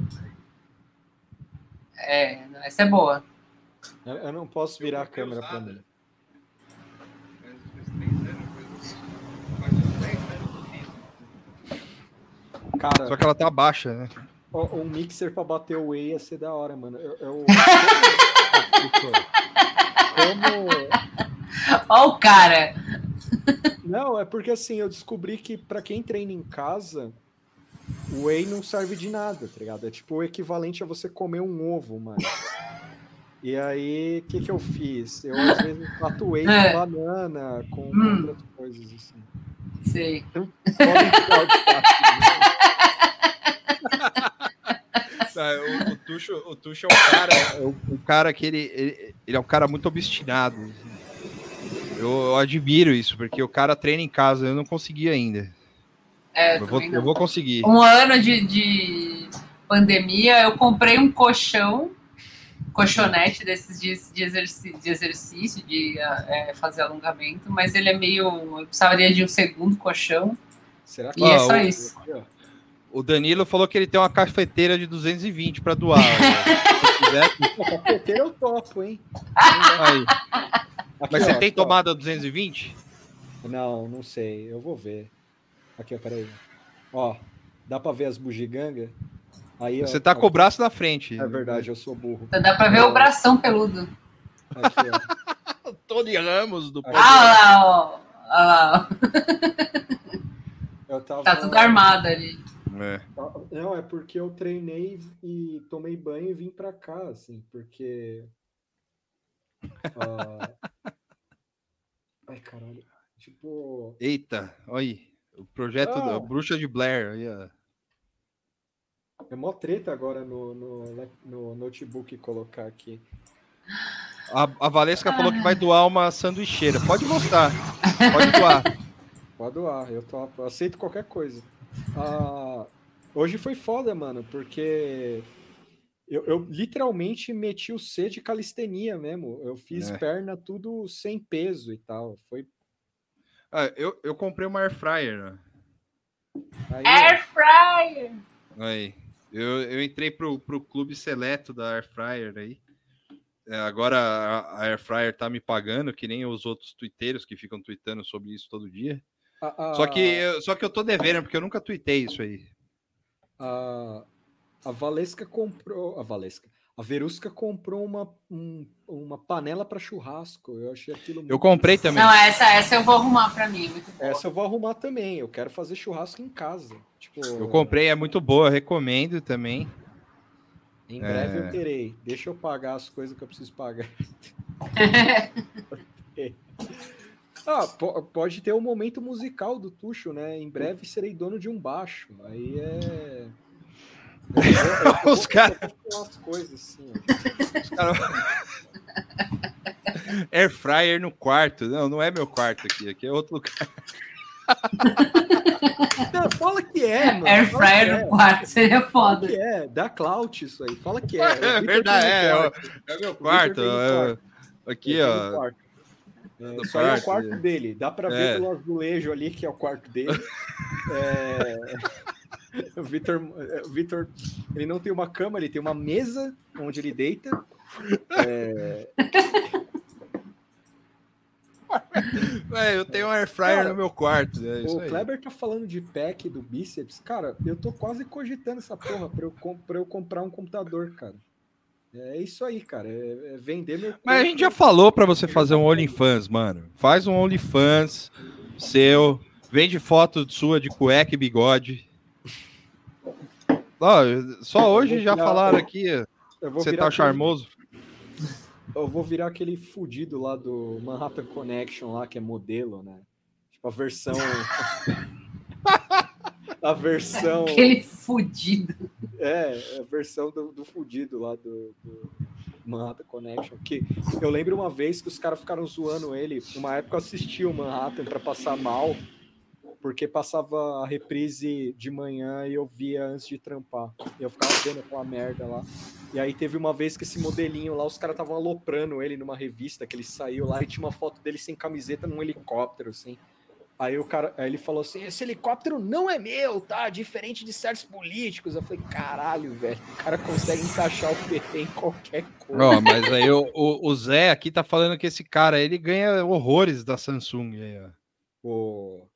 É, essa é boa. Eu, eu não posso virar a câmera pra mim. Cara, Só que ela tá baixa, né? Um mixer pra bater o whey ia ser da hora, mano. Eu, eu- como. Ó o cara. Não, é porque assim, eu descobri que pra quem treina em casa, o whey não serve de nada, tá ligado? É tipo o equivalente a você comer um ovo, mano. E aí, o que que eu fiz? Eu às vezes whey É. com banana, com Hum. outras coisas assim. Sei. Podem tirar o destaque, né? O, o, Tuxo, o Tuxo é um cara, é um, um cara que ele, ele, ele é um cara muito obstinado. Eu, eu admiro isso, porque o cara treina em casa, eu não consegui ainda. É, Eu vou, eu vou conseguir. Um ano de, de pandemia, eu comprei um colchão, colchonete desses de, de, exerci- de exercício, de é, fazer alongamento, mas ele é meio. Eu precisaria de um segundo colchão. Será E é Ah, só o- isso. Aqui, ó. O Danilo falou que ele tem uma cafeteira de 220 para doar. Se quiser, Pô, cafeteiro eu topo, hein? aí. Aqui, Mas você ó, tem aqui, ó. tomada 220? Não, não sei. Eu vou ver. Aqui, ó, peraí. Ó, dá pra ver as bugigangas? Aí, ó, Você tá ó, com o braço na frente. É verdade, eu sou burro. Dá pra ver o bração peludo. Aqui, ó. Tony Ramos do Aqui, Ah lá, ó. Ah lá, Eu tava... ó. Tá tudo armado ali. É. Não, é porque eu treinei e tomei banho e vim pra cá, assim, porque. ah, Ai, caralho. Tipo. Eita, olha aí. O projeto Ah. da Bruxa de Blair. Aí, ó. É mó treta agora no, no, no notebook colocar aqui. A, a Valesca falou que vai doar uma sanduicheira. Pode mostrar. Pode doar. Pode doar, eu topo, aceito qualquer coisa. Ah, hoje foi foda, mano, porque eu, eu literalmente meti o C de calistenia mesmo. Eu fiz É. perna tudo sem peso e tal. Foi Ah, eu, eu comprei uma air fryer. ó. aí. Air fryer! Aí. Eu, eu entrei pro, pro clube seleto da Air Fryer aí. É, agora a, a Air Fryer tá me pagando, que nem os outros twitteiros que ficam tweetando sobre isso todo dia. A- a- Só, que, eu- só que eu tô devendo, porque eu nunca tuitei isso aí. A, a Valesca comprou. A Valesca. A Verusca comprou uma, um- uma panela para churrasco. Eu achei aquilo Eu muito- comprei também. Não, essa, essa eu vou arrumar pra mim. Muito boa. Essa eu vou arrumar também. Eu quero fazer churrasco em casa. Tipo, Eu comprei, é muito boa, eu recomendo também. Em breve É. eu terei. Deixa eu pagar as coisas que eu preciso pagar. Ah, po- pode ter o momento musical do Tuxo, né? Em breve serei dono de um baixo. Aí é. Os caras. As coisas assim. ó. Air fryer no quarto. Não, não é meu quarto aqui. Aqui é outro lugar. Não, fala que é, mano. Air Fala fryer é. no quarto, seria Fala foda. que é, dá clout isso aí. Fala que é. É, verdade, é. É meu quarto. É- aqui, ó. quarto. É, isso aí é o quarto, é. dele. Dá pra É. ver pelo azulejo ali, que é o quarto dele. É, O Vitor, o Vitor, ele não tem uma cama, ele tem uma mesa onde ele deita. É, É, eu tenho um air fryer Cara, no meu quarto. É o aí. Kleber tá falando de pack do bíceps. Cara, eu tô quase cogitando essa porra pra eu, pra eu comprar um computador, cara. É isso aí, cara. É, é vender meu Mas a corpo. gente já falou pra você fazer um OnlyFans, mano. Faz um OnlyFans seu, vende foto sua de cueca e bigode. Só hoje já virar- falaram aqui, você tá aquele- charmoso. Eu vou virar aquele fudido lá do Manhattan Connection lá, que é modelo, né? Tipo, a versão. a versão. Aquele fudido. É, a versão do, do fudido lá do, do Manhattan Connection. Que eu lembro uma vez que os caras ficaram zoando ele. Uma época eu assisti o Manhattan pra passar mal, porque passava a reprise de manhã e eu via antes de trampar. E eu ficava vendo aquela merda lá. E aí teve uma vez que esse modelinho lá, os caras estavam aloprando ele numa revista, que ele saiu lá e tinha uma foto dele sem camiseta num helicóptero, assim. Aí o cara, aí ele falou assim: esse helicóptero não é meu, tá? Diferente de certos políticos. Eu falei, caralho, velho, o cara consegue encaixar o PT em qualquer coisa. Ó, mas aí o, o- o Zé aqui tá falando que esse cara, ele ganha horrores da Samsung aí, ó. O-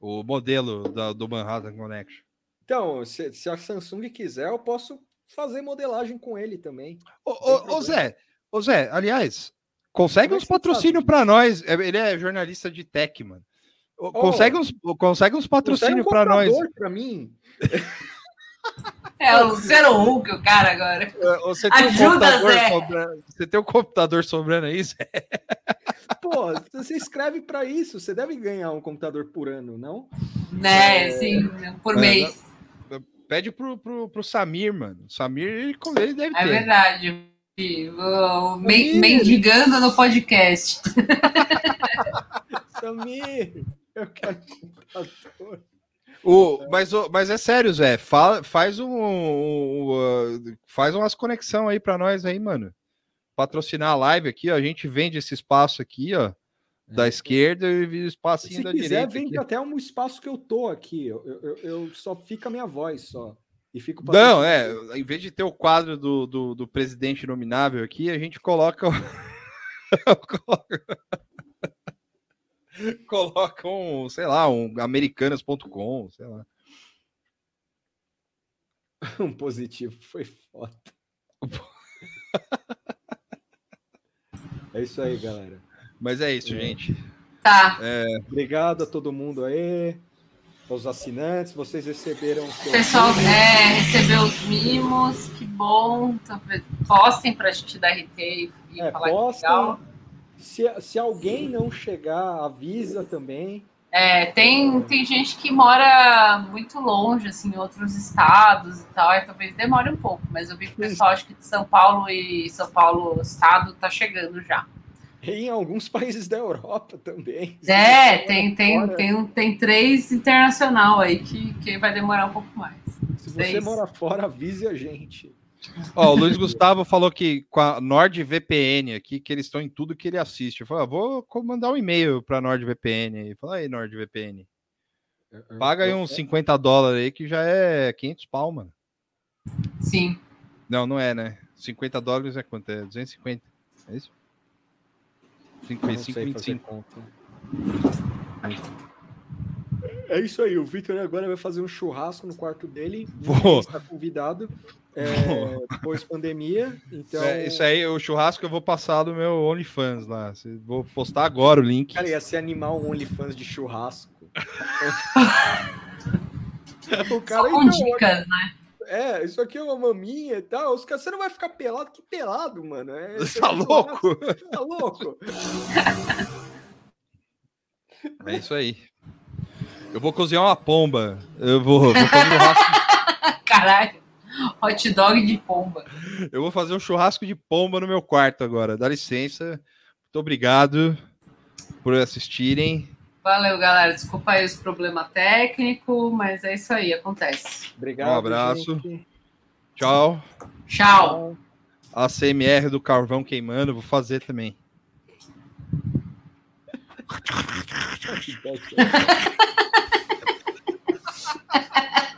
O modelo da- do Manhattan Connection. Então, se, se a Samsung quiser, eu posso fazer modelagem com ele também. Ô, ô, ô. Zé, ô Zé, aliás, consegue Como é uns patrocínios pra nós. É, Ele é jornalista de tech, mano. Ô, Consegue uns, consegue uns patrocínios um pra nós. computador pra mim. É o Zero Hulk, o cara agora. Você tem, um Ajuda, computador Zé. sobrando, você tem um computador sobrando aí, Zé? Pô, você escreve pra isso. Você deve ganhar um computador por ano, não? Né, sim, por É, mês. Pede pro, pro, pro Samir, mano. Samir, ele, ele deve É ter. verdade. O, o men- Samir. mendigando no podcast. Samir, eu quero computador. O, mas, o- mas é sério, Zé. Fala, faz um, um, uh, faz umas conexão aí pra nós aí, mano. Patrocinar a live aqui, ó. A gente vende esse espaço aqui, ó. Da esquerda e o espacinho Se da quiser, direita. vem aqui. até um espaço que eu tô aqui. Eu, eu, eu- só fica a minha voz só. E fico Não, é. Em vez de ter o quadro do, do, do presidente nominável aqui, a gente coloca. o- coloca um, sei lá, um americanas.com, sei lá. um positivo. Foi foda. é isso aí, galera. Mas é isso, É. gente. Tá. Obrigado a todo mundo aí. Aos assinantes, vocês receberam o pessoal é, recebeu os mimos, que bom. Então, Postem pra gente dar RT e É, falar que postem. legal. Se, se alguém não chegar, avisa também. É, tem, tem gente que mora muito longe, assim, em outros estados e tal, aí talvez demore um pouco, mas eu vi que o pessoal, acho que de São Paulo e São Paulo Estado tá chegando já. E em alguns países da Europa também. É, tem, mora tem, tem, tem três internacional aí que, que vai demorar um pouco mais. Se você seis. mora fora, avise a gente. Ó, o Luiz Gustavo falou que com a NordVPN aqui, que eles estão em tudo que ele assiste. Eu falei, ah, vou mandar um e-mail pra NordVPN aí. Fala aí, NordVPN. Paga aí uns 50 dólares aí, que já é 500 pau, mano. Sim. Não, não é, né? 50 dólares é quanto? É 250. É isso? Eu não sei 55, fazer 25. conta. É isso aí, o Victor agora vai fazer um churrasco no quarto dele. Vou. Está convidado. É, pós-pandemia. Então, É, isso aí, o churrasco eu vou passar do meu OnlyFans lá. Vou postar agora o link. cara, ia ser animar um OnlyFans de churrasco. o cara Só com então, dicas, né? É, isso aqui é uma maminha e tal. Os caras, você não vai ficar pelado? Que pelado, mano? É, Tá louco? Tá louco? É isso aí. Eu vou cozinhar uma pomba. Eu vou, vou fazer um churrasco, Caralho. Hot dog de pomba. eu vou fazer um churrasco de pomba no meu quarto agora. Dá licença. Muito obrigado por assistirem. Valeu, galera. Desculpa aí os problemas técnicos, mas é isso aí, acontece. Obrigado. Um abraço. gente. Tchau. Tchau. A CMR do carvão queimando, vou fazer também.